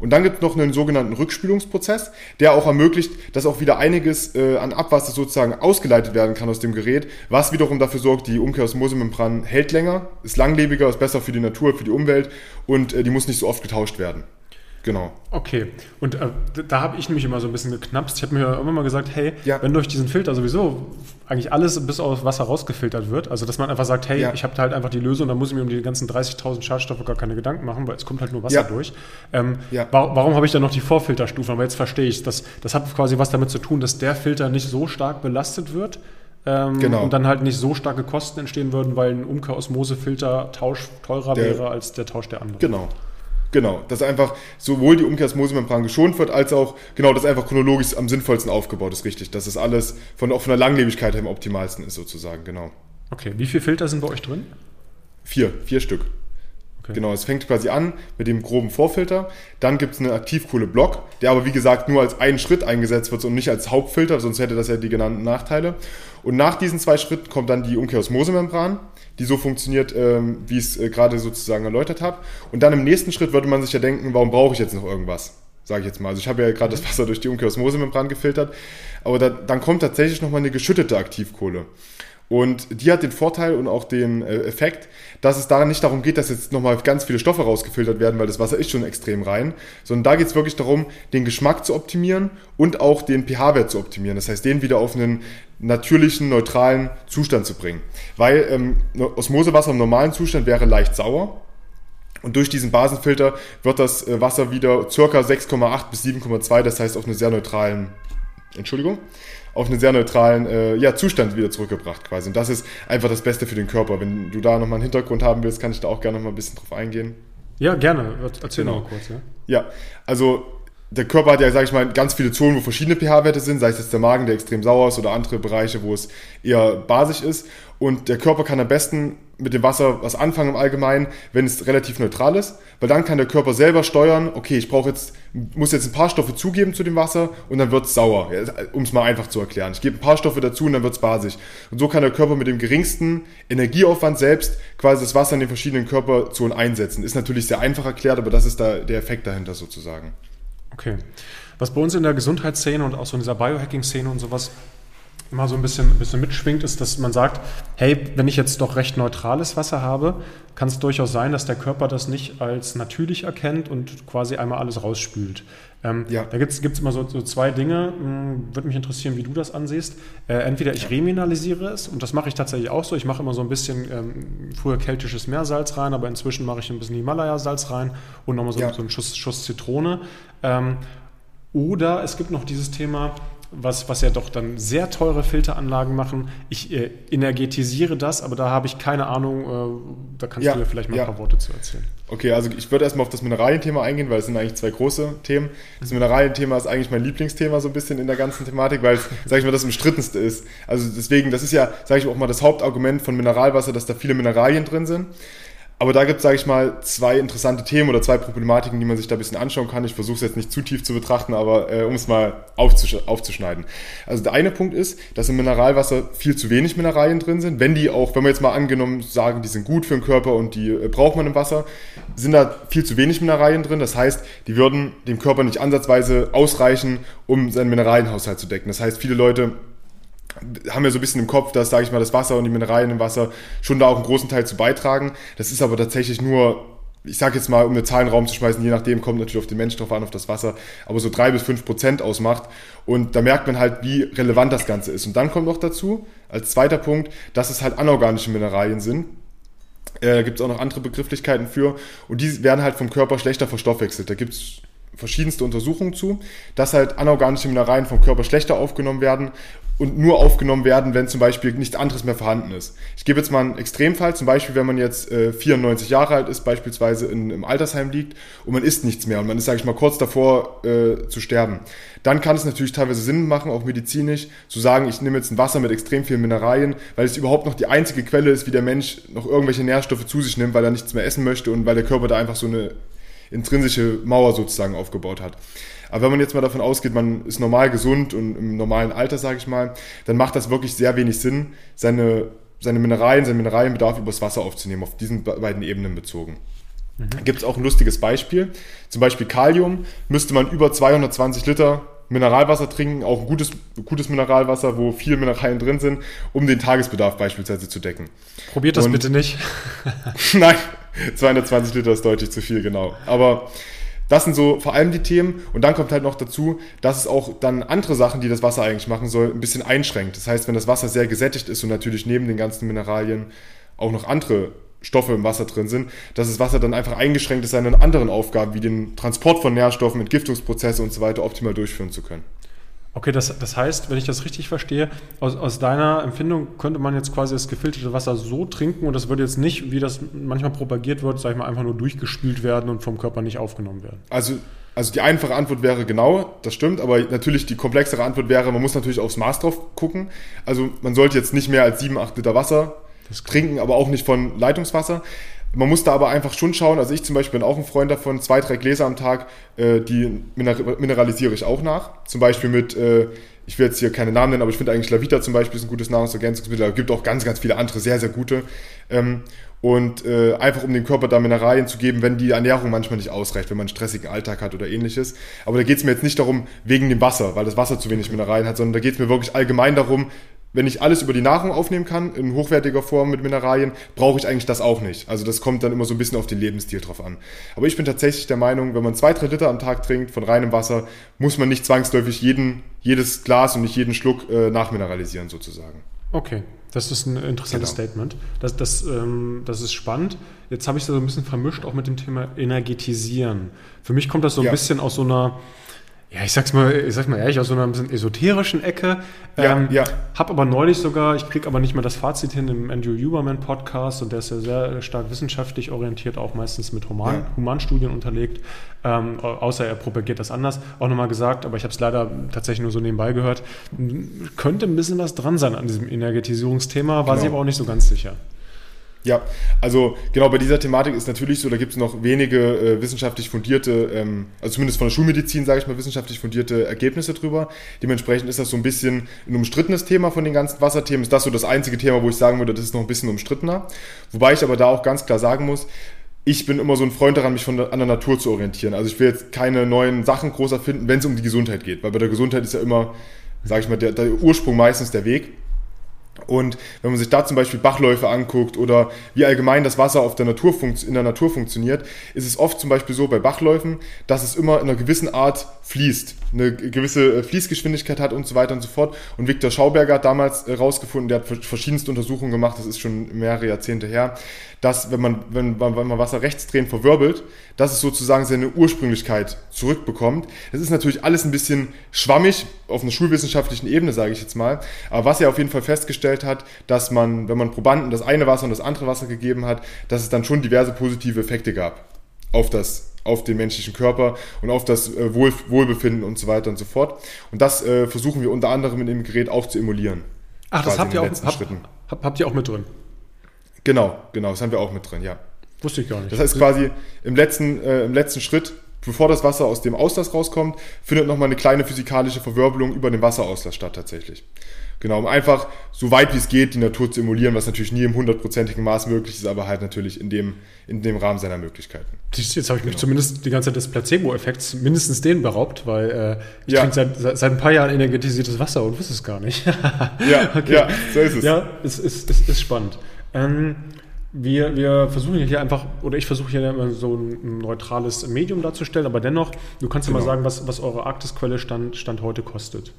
Und dann gibt es noch einen sogenannten Rückspülungsprozess, der auch ermöglicht, dass auch wieder einiges äh, an Abwasser sozusagen ausgeleitet werden kann aus dem Gerät, was wiederum dafür sorgt, die Umkehrosmosemembran hält länger, ist langlebiger, ist besser für die Natur, für die Umwelt und äh, die muss nicht so oft getauscht werden. Genau. Okay, und äh, da habe ich nämlich immer so ein bisschen geknapst. Ich habe mir immer mal gesagt, hey, ja. wenn durch diesen Filter sowieso eigentlich alles bis auf Wasser rausgefiltert wird, also dass man einfach sagt, hey, ja. ich habe halt einfach die Lösung, da muss ich mir um die ganzen 30.000 Schadstoffe gar keine Gedanken machen, weil es kommt halt nur Wasser ja. durch. Ähm, warum, warum habe ich dann noch die Vorfilterstufen? Aber jetzt verstehe ich es. Das, hat quasi was damit zu tun, dass der Filter nicht so stark belastet wird. Ähm, genau. Und dann halt nicht so starke Kosten entstehen würden, weil ein Umkehrosmosefilter Tausch teurer der, wäre als der Tausch der anderen. Genau. Genau, dass einfach sowohl die Umkehrosmosemembran geschont wird, als auch, genau, dass einfach chronologisch am sinnvollsten aufgebaut ist, richtig. Dass es alles von, auch von der Langlebigkeit her am optimalsten ist, sozusagen, genau. Okay, wie viele Filter sind bei euch drin? Vier, vier Stück. Okay. Genau, es fängt quasi an mit dem groben Vorfilter. Dann gibt es einen Aktivkohle-Block, der aber wie gesagt nur als einen Schritt eingesetzt wird und nicht als Hauptfilter, sonst hätte das ja die genannten Nachteile. Und nach diesen zwei Schritten kommt dann die Umkehrosmosemembran die so funktioniert, ähm, wie ich es äh, gerade sozusagen erläutert habe. Und dann im nächsten Schritt würde man sich ja denken, warum brauche ich jetzt noch irgendwas? Sage ich jetzt mal. Also ich habe ja gerade das Wasser durch die Umkehrosmosemembran gefiltert, aber da, dann kommt tatsächlich nochmal eine geschüttete Aktivkohle. Und die hat den Vorteil und auch den äh, Effekt, dass es daran nicht darum geht, dass jetzt nochmal ganz viele Stoffe rausgefiltert werden, weil das Wasser ist schon extrem rein, sondern da geht es wirklich darum, den Geschmack zu optimieren und auch den pH-Wert zu optimieren. Das heißt, den wieder auf einen natürlichen, neutralen Zustand zu bringen. Weil ähm, Osmosewasser im normalen Zustand wäre leicht sauer Und durch diesen Basenfilter wird das äh, Wasser wieder circa 6,8 bis 7,2, das heißt auf einen sehr neutralen, Entschuldigung, auf einen sehr neutralen äh, ja, Zustand wieder zurückgebracht quasi. Und das ist einfach das Beste für den Körper. Wenn du da nochmal einen Hintergrund haben willst, kann ich da auch gerne nochmal ein bisschen drauf eingehen. Ja, gerne. Erzähl genau. noch kurz. Ja, ja also der Körper hat ja, sage ich mal, ganz viele Zonen, wo verschiedene pH-Werte sind, sei es jetzt der Magen, der extrem sauer ist oder andere Bereiche, wo es eher basisch ist. Und der Körper kann am besten mit dem Wasser was anfangen im Allgemeinen, wenn es relativ neutral ist, weil dann kann der Körper selber steuern, okay, ich brauche jetzt, muss jetzt ein paar Stoffe zugeben zu dem Wasser und dann wird es sauer, um es mal einfach zu erklären. Ich gebe ein paar Stoffe dazu und dann wird es basisch. Und so kann der Körper mit dem geringsten Energieaufwand selbst quasi das Wasser in den verschiedenen Körperzonen einsetzen. Ist natürlich sehr einfach erklärt, aber das ist da der Effekt dahinter sozusagen. Okay. Was bei uns in der Gesundheitsszene und auch so in dieser Biohacking-Szene und sowas immer so ein bisschen, ein bisschen mitschwingt, ist, dass man sagt, hey, wenn ich jetzt doch recht neutrales Wasser habe, kann es durchaus sein, dass der Körper das nicht als natürlich erkennt und quasi einmal alles rausspült. Ähm, ja. Da gibt es immer so, so, zwei Dinge, hm, würde mich interessieren, wie du das ansiehst. Äh, entweder ich remineralisiere es, und das mache ich tatsächlich auch so, ich mache immer so ein bisschen ähm, früher keltisches Meersalz rein, aber inzwischen mache ich ein bisschen Himalaya-Salz rein und nochmal so, ja. so einen Schuss, Schuss Zitrone. Ähm, oder es gibt noch dieses Thema, was, was ja doch dann sehr teure Filteranlagen machen. Ich äh, energetisiere das, aber da habe ich keine Ahnung, äh, da kannst ja, du mir vielleicht mal ja. ein paar Worte zu erzählen. Okay, also ich würde erstmal auf das Mineralienthema eingehen, weil es sind eigentlich zwei große Themen. Das Mineralienthema ist eigentlich mein Lieblingsthema so ein bisschen in der ganzen Thematik, weil es, sage ich mal, das umstrittenste ist. Also deswegen, das ist ja, sage ich auch mal, das Hauptargument von Mineralwasser, dass da viele Mineralien drin sind. Aber da gibt es, sage ich mal, zwei interessante Themen oder zwei Problematiken, die man sich da ein bisschen anschauen kann. Ich versuche es jetzt nicht zu tief zu betrachten, aber äh, um es mal aufzusch aufzuschneiden. Also der eine Punkt ist, dass im Mineralwasser viel zu wenig Mineralien drin sind. Wenn die auch, wenn wir jetzt mal angenommen sagen, die sind gut für den Körper und die äh, braucht man im Wasser, sind da viel zu wenig Mineralien drin. Das heißt, die würden dem Körper nicht ansatzweise ausreichen, um seinen Mineralienhaushalt zu decken. Das heißt, viele Leute haben wir so ein bisschen im Kopf, dass, sage ich mal, das Wasser und die Mineralien im Wasser schon da auch einen großen Teil zu beitragen. Das ist aber tatsächlich nur, ich sage jetzt mal, um eine Zahl in den Raum zu schmeißen, je nachdem kommt natürlich auf den Mensch drauf an, auf das Wasser, aber so drei bis fünf Prozent ausmacht. Und da merkt man halt, wie relevant das Ganze ist. Und dann kommt noch dazu, als zweiter Punkt, dass es halt anorganische Mineralien sind. Äh, gibt es auch noch andere Begrifflichkeiten für. Und die werden halt vom Körper schlechter verstoffwechselt. Da gibt es verschiedenste Untersuchungen zu, dass halt anorganische Mineralien vom Körper schlechter aufgenommen werden und nur aufgenommen werden, wenn zum Beispiel nichts anderes mehr vorhanden ist. Ich gebe jetzt mal einen Extremfall, zum Beispiel, wenn man jetzt äh, 94 Jahre alt ist, beispielsweise in, im Altersheim liegt und man isst nichts mehr und man ist, sage ich mal, kurz davor äh, zu sterben. Dann kann es natürlich teilweise Sinn machen, auch medizinisch, zu sagen, ich nehme jetzt ein Wasser mit extrem vielen Mineralien, weil es überhaupt noch die einzige Quelle ist, wie der Mensch noch irgendwelche Nährstoffe zu sich nimmt, weil er nichts mehr essen möchte und weil der Körper da einfach so eine intrinsische Mauer sozusagen aufgebaut hat. Aber wenn man jetzt mal davon ausgeht, man ist normal gesund und im normalen Alter, sage ich mal, dann macht das wirklich sehr wenig Sinn, seine, seine Mineralien, seinen Mineralienbedarf übers Wasser aufzunehmen, auf diesen beiden Ebenen bezogen. Mhm. Gibt es auch ein lustiges Beispiel. Zum Beispiel Kalium müsste man über 220 Liter Mineralwasser trinken, auch ein gutes, gutes Mineralwasser, wo viele Mineralien drin sind, um den Tagesbedarf beispielsweise zu decken. Probiert das Und, bitte nicht. Nein, 220 Liter ist deutlich zu viel, genau. Aber das sind so vor allem die Themen. Und dann kommt halt noch dazu, dass es auch dann andere Sachen, die das Wasser eigentlich machen soll, ein bisschen einschränkt. Das heißt, wenn das Wasser sehr gesättigt ist und natürlich neben den ganzen Mineralien auch noch andere Stoffe im Wasser drin sind, dass das Wasser dann einfach eingeschränkt ist, seine anderen Aufgaben wie den Transport von Nährstoffen, Entgiftungsprozesse und so weiter optimal durchführen zu können. Okay, das, das heißt, wenn ich das richtig verstehe, aus, aus deiner Empfindung könnte man jetzt quasi das gefilterte Wasser so trinken und das würde jetzt nicht, wie das manchmal propagiert wird, sag ich mal, einfach nur durchgespült werden und vom Körper nicht aufgenommen werden. Also, also die einfache Antwort wäre genau, das stimmt, aber natürlich die komplexere Antwort wäre, man muss natürlich aufs Maß drauf gucken. Also man sollte jetzt nicht mehr als 7, 8 Liter Wasser trinken, aber auch nicht von Leitungswasser. Man muss da aber einfach schon schauen, also ich zum Beispiel bin auch ein Freund davon, zwei, drei Gläser am Tag, äh, die mineralisiere ich auch nach. Zum Beispiel mit, äh, ich will jetzt hier keine Namen nennen, aber ich finde eigentlich Lavita zum Beispiel ist ein gutes Nahrungsergänzungsmittel, aber gibt auch ganz, ganz viele andere, sehr, sehr gute. Ähm, und äh, einfach um dem Körper da Mineralien zu geben, wenn die Ernährung manchmal nicht ausreicht, wenn man einen stressigen Alltag hat oder ähnliches. Aber da geht es mir jetzt nicht darum, wegen dem Wasser, weil das Wasser zu wenig Mineralien hat, sondern da geht es mir wirklich allgemein darum, wenn ich alles über die Nahrung aufnehmen kann, in hochwertiger Form mit Mineralien, brauche ich eigentlich das auch nicht. Also das kommt dann immer so ein bisschen auf den Lebensstil drauf an. Aber ich bin tatsächlich der Meinung, wenn man zwei, drei Liter am Tag trinkt von reinem Wasser, muss man nicht zwangsläufig jeden, jedes Glas und nicht jeden Schluck äh, nachmineralisieren sozusagen. Okay, das ist ein interessantes genau. Statement. Das, das, ähm, das ist spannend. Jetzt habe ich es so ein bisschen vermischt, auch mit dem Thema Energetisieren. Für mich kommt das so ein ja. bisschen aus so einer ja, ich sag's mal, ich sag's mal ehrlich, aus so einer ein bisschen esoterischen Ecke. Ja, ähm, ja. Hab aber neulich sogar, ich krieg aber nicht mehr das Fazit hin im Andrew Huberman Podcast und der ist ja sehr stark wissenschaftlich orientiert, auch meistens mit Human, ja. Humanstudien unterlegt, ähm, außer er propagiert das anders, auch nochmal gesagt, aber ich habe es leider tatsächlich nur so nebenbei gehört. Könnte ein bisschen was dran sein an diesem Energetisierungsthema, war genau. sie aber auch nicht so ganz sicher. Ja, also genau bei dieser Thematik ist natürlich so, da gibt es noch wenige äh, wissenschaftlich fundierte, ähm, also zumindest von der Schulmedizin, sage ich mal, wissenschaftlich fundierte Ergebnisse drüber. Dementsprechend ist das so ein bisschen ein umstrittenes Thema von den ganzen Wasserthemen. Ist das so das einzige Thema, wo ich sagen würde, das ist noch ein bisschen umstrittener. Wobei ich aber da auch ganz klar sagen muss, ich bin immer so ein Freund daran, mich von der, an der Natur zu orientieren. Also ich will jetzt keine neuen Sachen groß erfinden, wenn es um die Gesundheit geht, weil bei der Gesundheit ist ja immer, sage ich mal, der, der Ursprung meistens der Weg. Und wenn man sich da zum Beispiel Bachläufe anguckt oder wie allgemein das Wasser auf der Natur in der Natur funktioniert, ist es oft zum Beispiel so bei Bachläufen, dass es immer in einer gewissen Art fließt, eine gewisse äh, Fließgeschwindigkeit hat und so weiter und so fort. Und Viktor Schauberger hat damals herausgefunden, der hat verschiedenste Untersuchungen gemacht, das ist schon mehrere Jahrzehnte her, dass wenn man, wenn, wenn man Wasser rechts drehen verwirbelt, dass es sozusagen seine Ursprünglichkeit zurückbekommt. Das ist natürlich alles ein bisschen schwammig auf einer schulwissenschaftlichen Ebene, sage ich jetzt mal. Aber was er auf jeden Fall festgestellt hat, dass man, wenn man Probanden das eine Wasser und das andere Wasser gegeben hat, dass es dann schon diverse positive Effekte gab auf das auf den menschlichen Körper und auf das äh, Wohl, Wohlbefinden und so weiter und so fort. Und das äh, versuchen wir unter anderem in dem Gerät auch zu emulieren. Ach, das habt ihr, auch, hab, hab, habt ihr auch mit drin? Genau, genau, das haben wir auch mit drin, ja. Wusste ich gar nicht. Das heißt quasi im letzten, äh, im letzten Schritt, bevor das Wasser aus dem Auslass rauskommt, findet nochmal eine kleine physikalische Verwirbelung über den Wasserauslass statt tatsächlich. Genau, um einfach so weit wie es geht die Natur zu emulieren, was natürlich nie im hundertprozentigen Maß möglich ist, aber halt natürlich in dem, in dem Rahmen seiner Möglichkeiten. Jetzt habe ich mich genau. zumindest die ganze Zeit des Placebo-Effekts, mindestens den beraubt, weil äh, ich ja. trinke seit, seit ein paar Jahren energetisiertes Wasser und wusste es gar nicht. ja, okay. ja, so ist es. Ja, es ist, ist, ist spannend. Ähm, wir, wir versuchen hier einfach, oder ich versuche hier immer so ein neutrales Medium darzustellen, aber dennoch, du kannst genau. ja mal genau. sagen, was, was eure Arktisquelle Stand, Stand heute kostet.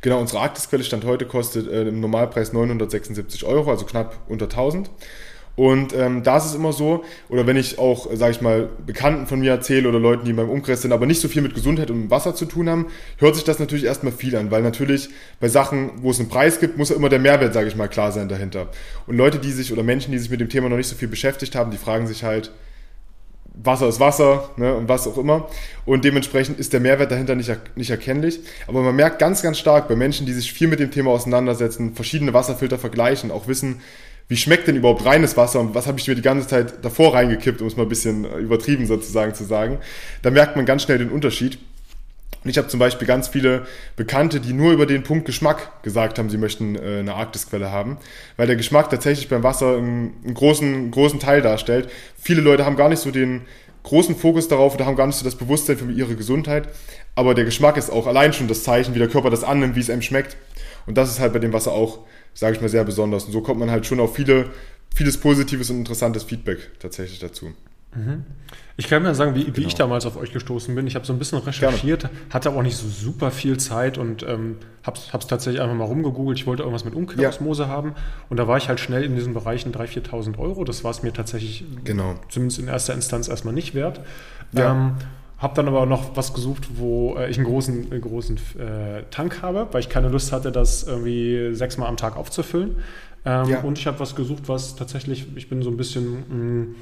Genau, unsere Arktisquelle Stand heute kostet äh, im Normalpreis 976 Euro, also knapp unter 1000. Und ähm, da ist es immer so, oder wenn ich auch, sage ich mal, Bekannten von mir erzähle oder Leuten, die in meinem Umkreis sind, aber nicht so viel mit Gesundheit und Wasser zu tun haben, hört sich das natürlich erstmal viel an, weil natürlich bei Sachen, wo es einen Preis gibt, muss ja immer der Mehrwert, sage ich mal, klar sein dahinter. Und Leute, die sich oder Menschen, die sich mit dem Thema noch nicht so viel beschäftigt haben, die fragen sich halt, Wasser ist Wasser ne, und was auch immer. Und dementsprechend ist der Mehrwert dahinter nicht, nicht erkennlich. Aber man merkt ganz, ganz stark bei Menschen, die sich viel mit dem Thema auseinandersetzen, verschiedene Wasserfilter vergleichen, auch wissen, wie schmeckt denn überhaupt reines Wasser und was habe ich mir die ganze Zeit davor reingekippt, um es mal ein bisschen übertrieben sozusagen zu sagen. Da merkt man ganz schnell den Unterschied. Und ich habe zum Beispiel ganz viele Bekannte, die nur über den Punkt Geschmack gesagt haben, sie möchten äh, eine Arktisquelle haben, weil der Geschmack tatsächlich beim Wasser einen, einen großen, großen Teil darstellt. Viele Leute haben gar nicht so den großen Fokus darauf oder haben gar nicht so das Bewusstsein für ihre Gesundheit, aber der Geschmack ist auch allein schon das Zeichen, wie der Körper das annimmt, wie es einem schmeckt. Und das ist halt bei dem Wasser auch sage ich mal, sehr besonders. Und so kommt man halt schon auf viele, vieles positives und interessantes Feedback tatsächlich dazu. Mhm. Ich kann mir sagen, wie, genau. wie, ich damals auf euch gestoßen bin. Ich habe so ein bisschen recherchiert, Gerne. hatte aber auch nicht so super viel Zeit und ähm, habe es tatsächlich einfach mal rumgegoogelt. Ich wollte irgendwas mit Umkehrosmose ja. haben und da war ich halt schnell in diesen Bereichen 3.000, 4.000 Euro. Das war es mir tatsächlich genau. zumindest in erster Instanz erstmal nicht wert. Ja. Ähm, habe dann aber noch was gesucht, wo äh, ich einen großen, einen großen äh, Tank habe, weil ich keine Lust hatte, das irgendwie sechsmal am Tag aufzufüllen. Ähm, ja. Und ich habe was gesucht, was tatsächlich, ich bin so ein bisschen mh, mm,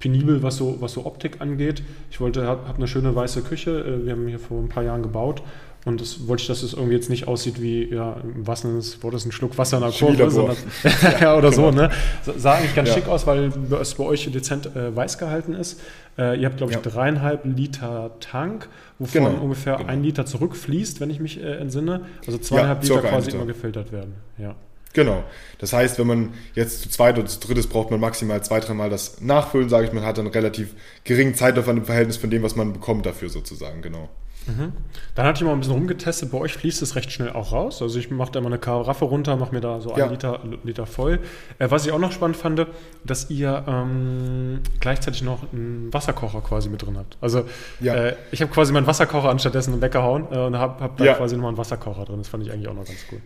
penibel, was so, was so Optik angeht. Ich wollte, habe hab eine schöne weiße Küche. Äh, wir haben hier vor ein paar Jahren gebaut und das wollte ich, dass es irgendwie jetzt nicht aussieht wie, ja, wahrsten Sinne des Wortes ein Schluck Wasser in der Kurve, sondern, ja, oder genau. so, ne? Sah eigentlich ganz ja. schick aus, weil es bei euch dezent äh, weiß gehalten ist. Äh, ihr habt, glaube ich, ja. dreieinhalb Liter Tank, wovon genau. ungefähr genau. ein Liter zurückfließt, wenn ich mich äh, entsinne. Also zweieinhalb ja, Liter quasi immer gefiltert werden, ja. Genau. Das heißt, wenn man jetzt zu zweit oder zu drittes braucht man maximal zwei, dreimal das Nachfüllen, sage ich, man hat dann relativ geringen Zeitaufwand im Verhältnis von dem, was man bekommt dafür sozusagen, genau. Mhm. Dann hatte ich mal ein bisschen rumgetestet. Bei euch fließt es recht schnell auch raus. Also ich mache da immer eine Karaffe runter, mache mir da so ja. ein Liter, Liter voll. Äh, was ich auch noch spannend fand, dass ihr ähm, gleichzeitig noch einen Wasserkocher quasi mit drin habt. Also ja. äh, ich habe quasi meinen Wasserkocher anstattdessen weggehauen äh, und habe hab da ja. quasi nochmal einen Wasserkocher drin. Das fand ich eigentlich auch noch ganz cool.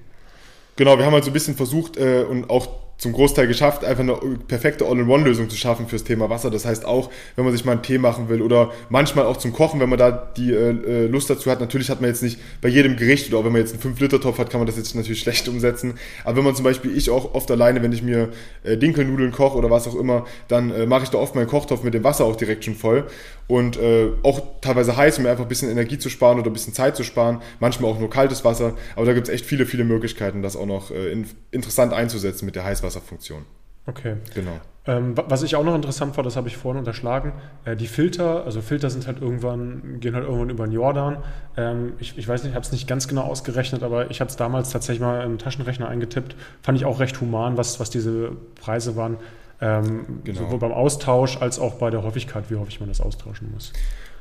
Genau, wir haben halt so ein bisschen versucht äh, und auch zum Großteil geschafft, einfach eine perfekte All-in-One-Lösung zu schaffen fürs Thema Wasser. Das heißt auch, wenn man sich mal einen Tee machen will oder manchmal auch zum Kochen, wenn man da die äh, äh Lust dazu hat. Natürlich hat man jetzt nicht bei jedem Gericht oder auch wenn man jetzt einen 5-Liter-Topf hat, kann man das jetzt natürlich schlecht umsetzen. Aber wenn man zum Beispiel, ich auch oft alleine, wenn ich mir äh, Dinkelnudeln koche oder was auch immer, dann äh, mache ich da oft meinen Kochtopf mit dem Wasser auch direkt schon voll und äh, auch teilweise heiß, um mir einfach ein bisschen Energie zu sparen oder ein bisschen Zeit zu sparen. Manchmal auch nur kaltes Wasser. Aber da gibt es echt viele, viele Möglichkeiten, das auch noch äh, in, interessant einzusetzen mit der Heißwasserfunktion. Okay. Genau. Ähm, was ich auch noch interessant fand, das habe ich vorhin unterschlagen, äh, die Filter, also Filter sind halt irgendwann, gehen halt irgendwann über den Jordan. Ähm, ich, ich, weiß nicht, ich habe es nicht ganz genau ausgerechnet, aber ich habe es damals tatsächlich mal im Taschenrechner eingetippt. Fand ich auch recht human, was, was diese Preise waren. Ähm, genau. Sowohl beim Austausch als auch bei der Häufigkeit, wie häufig man das austauschen muss.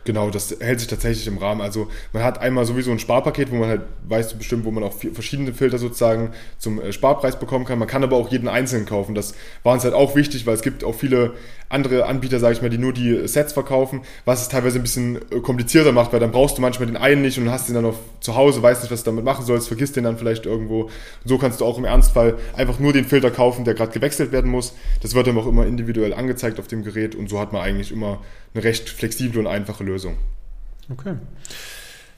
Genau, das hält sich tatsächlich im Rahmen. Also man hat einmal sowieso ein Sparpaket, wo man halt weiß bestimmt, wo man auch verschiedene Filter sozusagen zum äh, Sparpreis bekommen kann. Man kann aber auch jeden einzelnen kaufen. Das war uns halt auch wichtig, weil es gibt auch viele andere Anbieter, sage ich mal, die nur die Sets verkaufen, was es teilweise ein bisschen äh, komplizierter macht, weil dann brauchst du manchmal den einen nicht und hast den dann noch zu Hause, weißt nicht, was du damit machen sollst, vergisst den dann vielleicht irgendwo. Und so kannst du auch im Ernstfall einfach nur den Filter kaufen, der gerade gewechselt werden muss. Das wird dann auch immer individuell angezeigt auf dem Gerät und so hat man eigentlich immer eine recht flexible und einfache Lösung. Okay.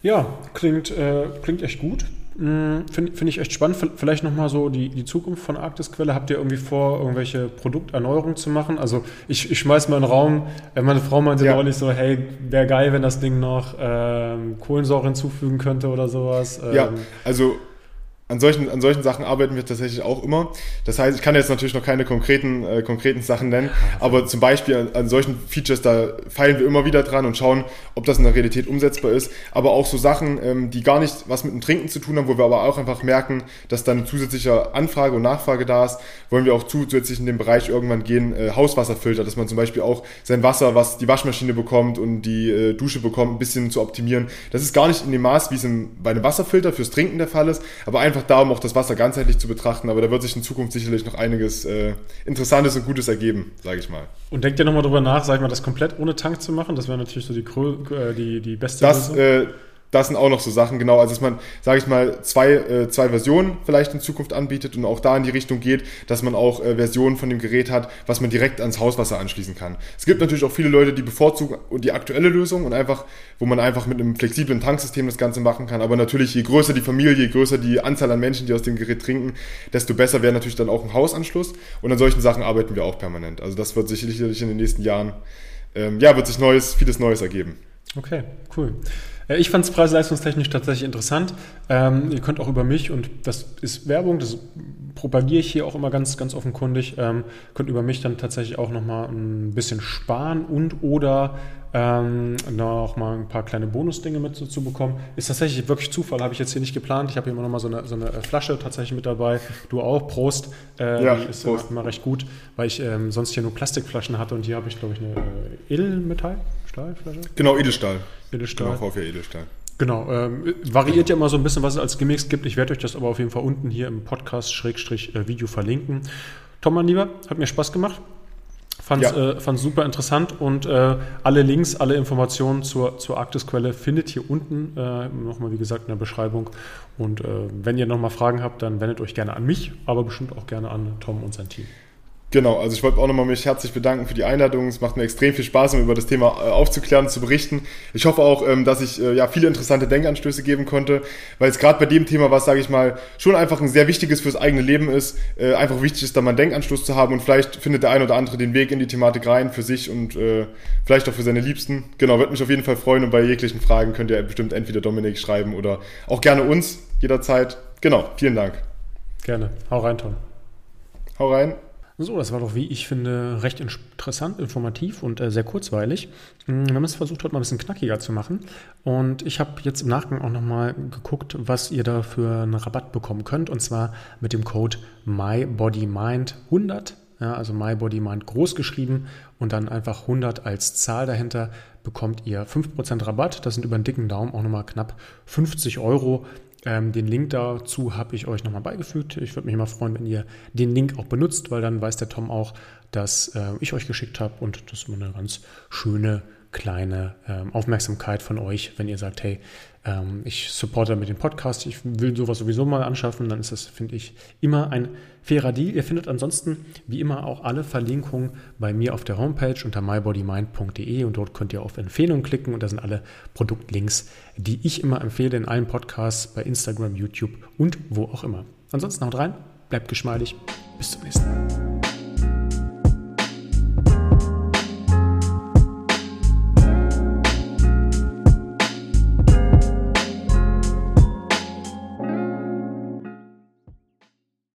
Ja, klingt, äh, klingt echt gut. Hm, Finde find ich echt spannend. Vielleicht nochmal so die, die Zukunft von Arktisquelle. Habt ihr irgendwie vor, irgendwelche Produkterneuerungen zu machen? Also ich, ich schmeiß mal in den Raum, äh, meine Frau meinte ja. neulich so, hey, wäre geil, wenn das Ding noch ähm, Kohlensäure hinzufügen könnte oder sowas. Ähm, ja, also an solchen, an solchen Sachen arbeiten wir tatsächlich auch immer. Das heißt, ich kann jetzt natürlich noch keine konkreten, äh, konkreten Sachen nennen, aber zum Beispiel an, an, solchen Features, da feilen wir immer wieder dran und schauen, ob das in der Realität umsetzbar ist. Aber auch so Sachen, ähm, die gar nicht was mit dem Trinken zu tun haben, wo wir aber auch einfach merken, dass da eine zusätzliche Anfrage und Nachfrage da ist, wollen wir auch zusätzlich in den Bereich irgendwann gehen, äh, Hauswasserfilter, dass man zum Beispiel auch sein Wasser, was die Waschmaschine bekommt und die äh, Dusche bekommt, ein bisschen zu optimieren. Das ist gar nicht in dem Maß, wie es im, bei einem Wasserfilter fürs Trinken der Fall ist, aber einfach einfach da, um auch das Wasser ganzheitlich zu betrachten. Aber da wird sich in Zukunft sicherlich noch einiges äh, Interessantes und Gutes ergeben, sage ich mal. Und denkt ihr nochmal drüber nach, sag ich mal, das komplett ohne Tank zu machen? Das wäre natürlich so die, äh, die, die beste das, Lösung. Äh, das sind auch noch so Sachen, genau. Also, dass man, sage ich mal, zwei, äh, zwei Versionen vielleicht in Zukunft anbietet und auch da in die Richtung geht, dass man auch äh, Versionen von dem Gerät hat, was man direkt ans Hauswasser anschließen kann. Es gibt natürlich auch viele Leute, die bevorzugen die aktuelle Lösung und einfach, wo man einfach mit einem flexiblen Tanksystem das Ganze machen kann. Aber natürlich, je größer die Familie, je größer die Anzahl an Menschen, die aus dem Gerät trinken, desto besser wäre natürlich dann auch ein Hausanschluss. Und an solchen Sachen arbeiten wir auch permanent. Also, das wird sicherlich in den nächsten Jahren, ähm, ja, wird sich Neues, vieles Neues ergeben. Okay, cool. Äh, ich fand es preis-leistungstechnisch tatsächlich interessant. Ähm, ihr könnt auch über mich, und das ist Werbung, das propagiere ich hier auch immer ganz, ganz offenkundig, ähm, könnt über mich dann tatsächlich auch nochmal ein bisschen sparen und oder ähm, noch mal ein paar kleine Bonusdinge mit so, zu bekommen. Ist tatsächlich wirklich Zufall, habe ich jetzt hier nicht geplant. Ich habe hier immer noch mal so eine, so eine äh, Flasche tatsächlich mit dabei. Du auch, Prost. Äh, ja, ist Prost. Immer, immer, recht gut, weil ich ähm, sonst hier nur Plastikflaschen hatte und hier habe ich, glaube ich, eine äh, Edelmetall. Stahlflasche? Genau, Edelstahl. Edelstahl. Genau, VfR Edelstahl. Genau, ähm, variiert ja immer so ein bisschen, was es als Gimmicks gibt. Ich werde euch das aber auf jeden Fall unten hier im Podcast-Video verlinken. Tom, mein Lieber, hat mir Spaß gemacht. Fand es ja. äh, super interessant und äh, alle Links, alle Informationen zur, zur Arktisquelle findet ihr unten äh, nochmal, wie gesagt, in der Beschreibung. Und äh, wenn ihr nochmal Fragen habt, dann wendet euch gerne an mich, aber bestimmt auch gerne an Tom und sein Team. Genau, also ich wollte auch nochmal mich herzlich bedanken für die Einladung. Es macht mir extrem viel Spaß, um über das Thema äh, aufzuklären und zu berichten. Ich hoffe auch, ähm, dass ich äh, ja viele interessante Denkanstöße geben konnte, weil es gerade bei dem Thema, was sage ich mal, schon einfach ein sehr wichtiges fürs eigene Leben ist, äh, einfach wichtig ist, da mal einen Denkanstoß zu haben und vielleicht findet der ein oder andere den Weg in die Thematik rein für sich und vielleicht auch für seine Liebsten. Genau, würde mich auf jeden Fall freuen und bei jeglichen Fragen könnt ihr bestimmt entweder Dominik schreiben oder auch gerne uns jederzeit. Genau, vielen Dank. Gerne. Hau rein, Tom. Hau rein. So, das war doch, wie ich finde, recht interessant, informativ und äh, sehr kurzweilig. Hm, wir haben es versucht, heute mal ein bisschen knackiger zu machen. Und ich habe jetzt im Nachgang auch nochmal geguckt, was ihr da für einen Rabatt bekommen könnt. Und zwar mit dem Code MyBodyMind100. Ja, also MyBodyMind groß geschrieben und dann einfach 100 als Zahl dahinter bekommt ihr 5% Rabatt. Das sind über einen dicken Daumen auch nochmal knapp 50 Euro. Ähm, den Link dazu habe ich euch nochmal beigefügt. Ich würde mich immer freuen, wenn ihr den Link auch benutzt, weil dann weiß der Tom auch, dass äh, ich euch geschickt habe und das ist immer eine ganz schöne kleine ähm, Aufmerksamkeit von euch, wenn ihr sagt, hey, ähm, ich supporte mit dem Podcast, ich will sowas sowieso mal anschaffen, dann ist das, finde ich, immer ein fairer Deal. Ihr findet ansonsten wie immer auch alle Verlinkungen bei mir auf der Homepage unter mybodymind.de und dort könnt ihr auf Empfehlungen klicken und da sind alle Produktlinks, die ich immer empfehle in allen Podcasts, bei Instagram, YouTube und wo auch immer. Ansonsten haut rein, bleibt geschmeidig, bis zum nächsten Mal.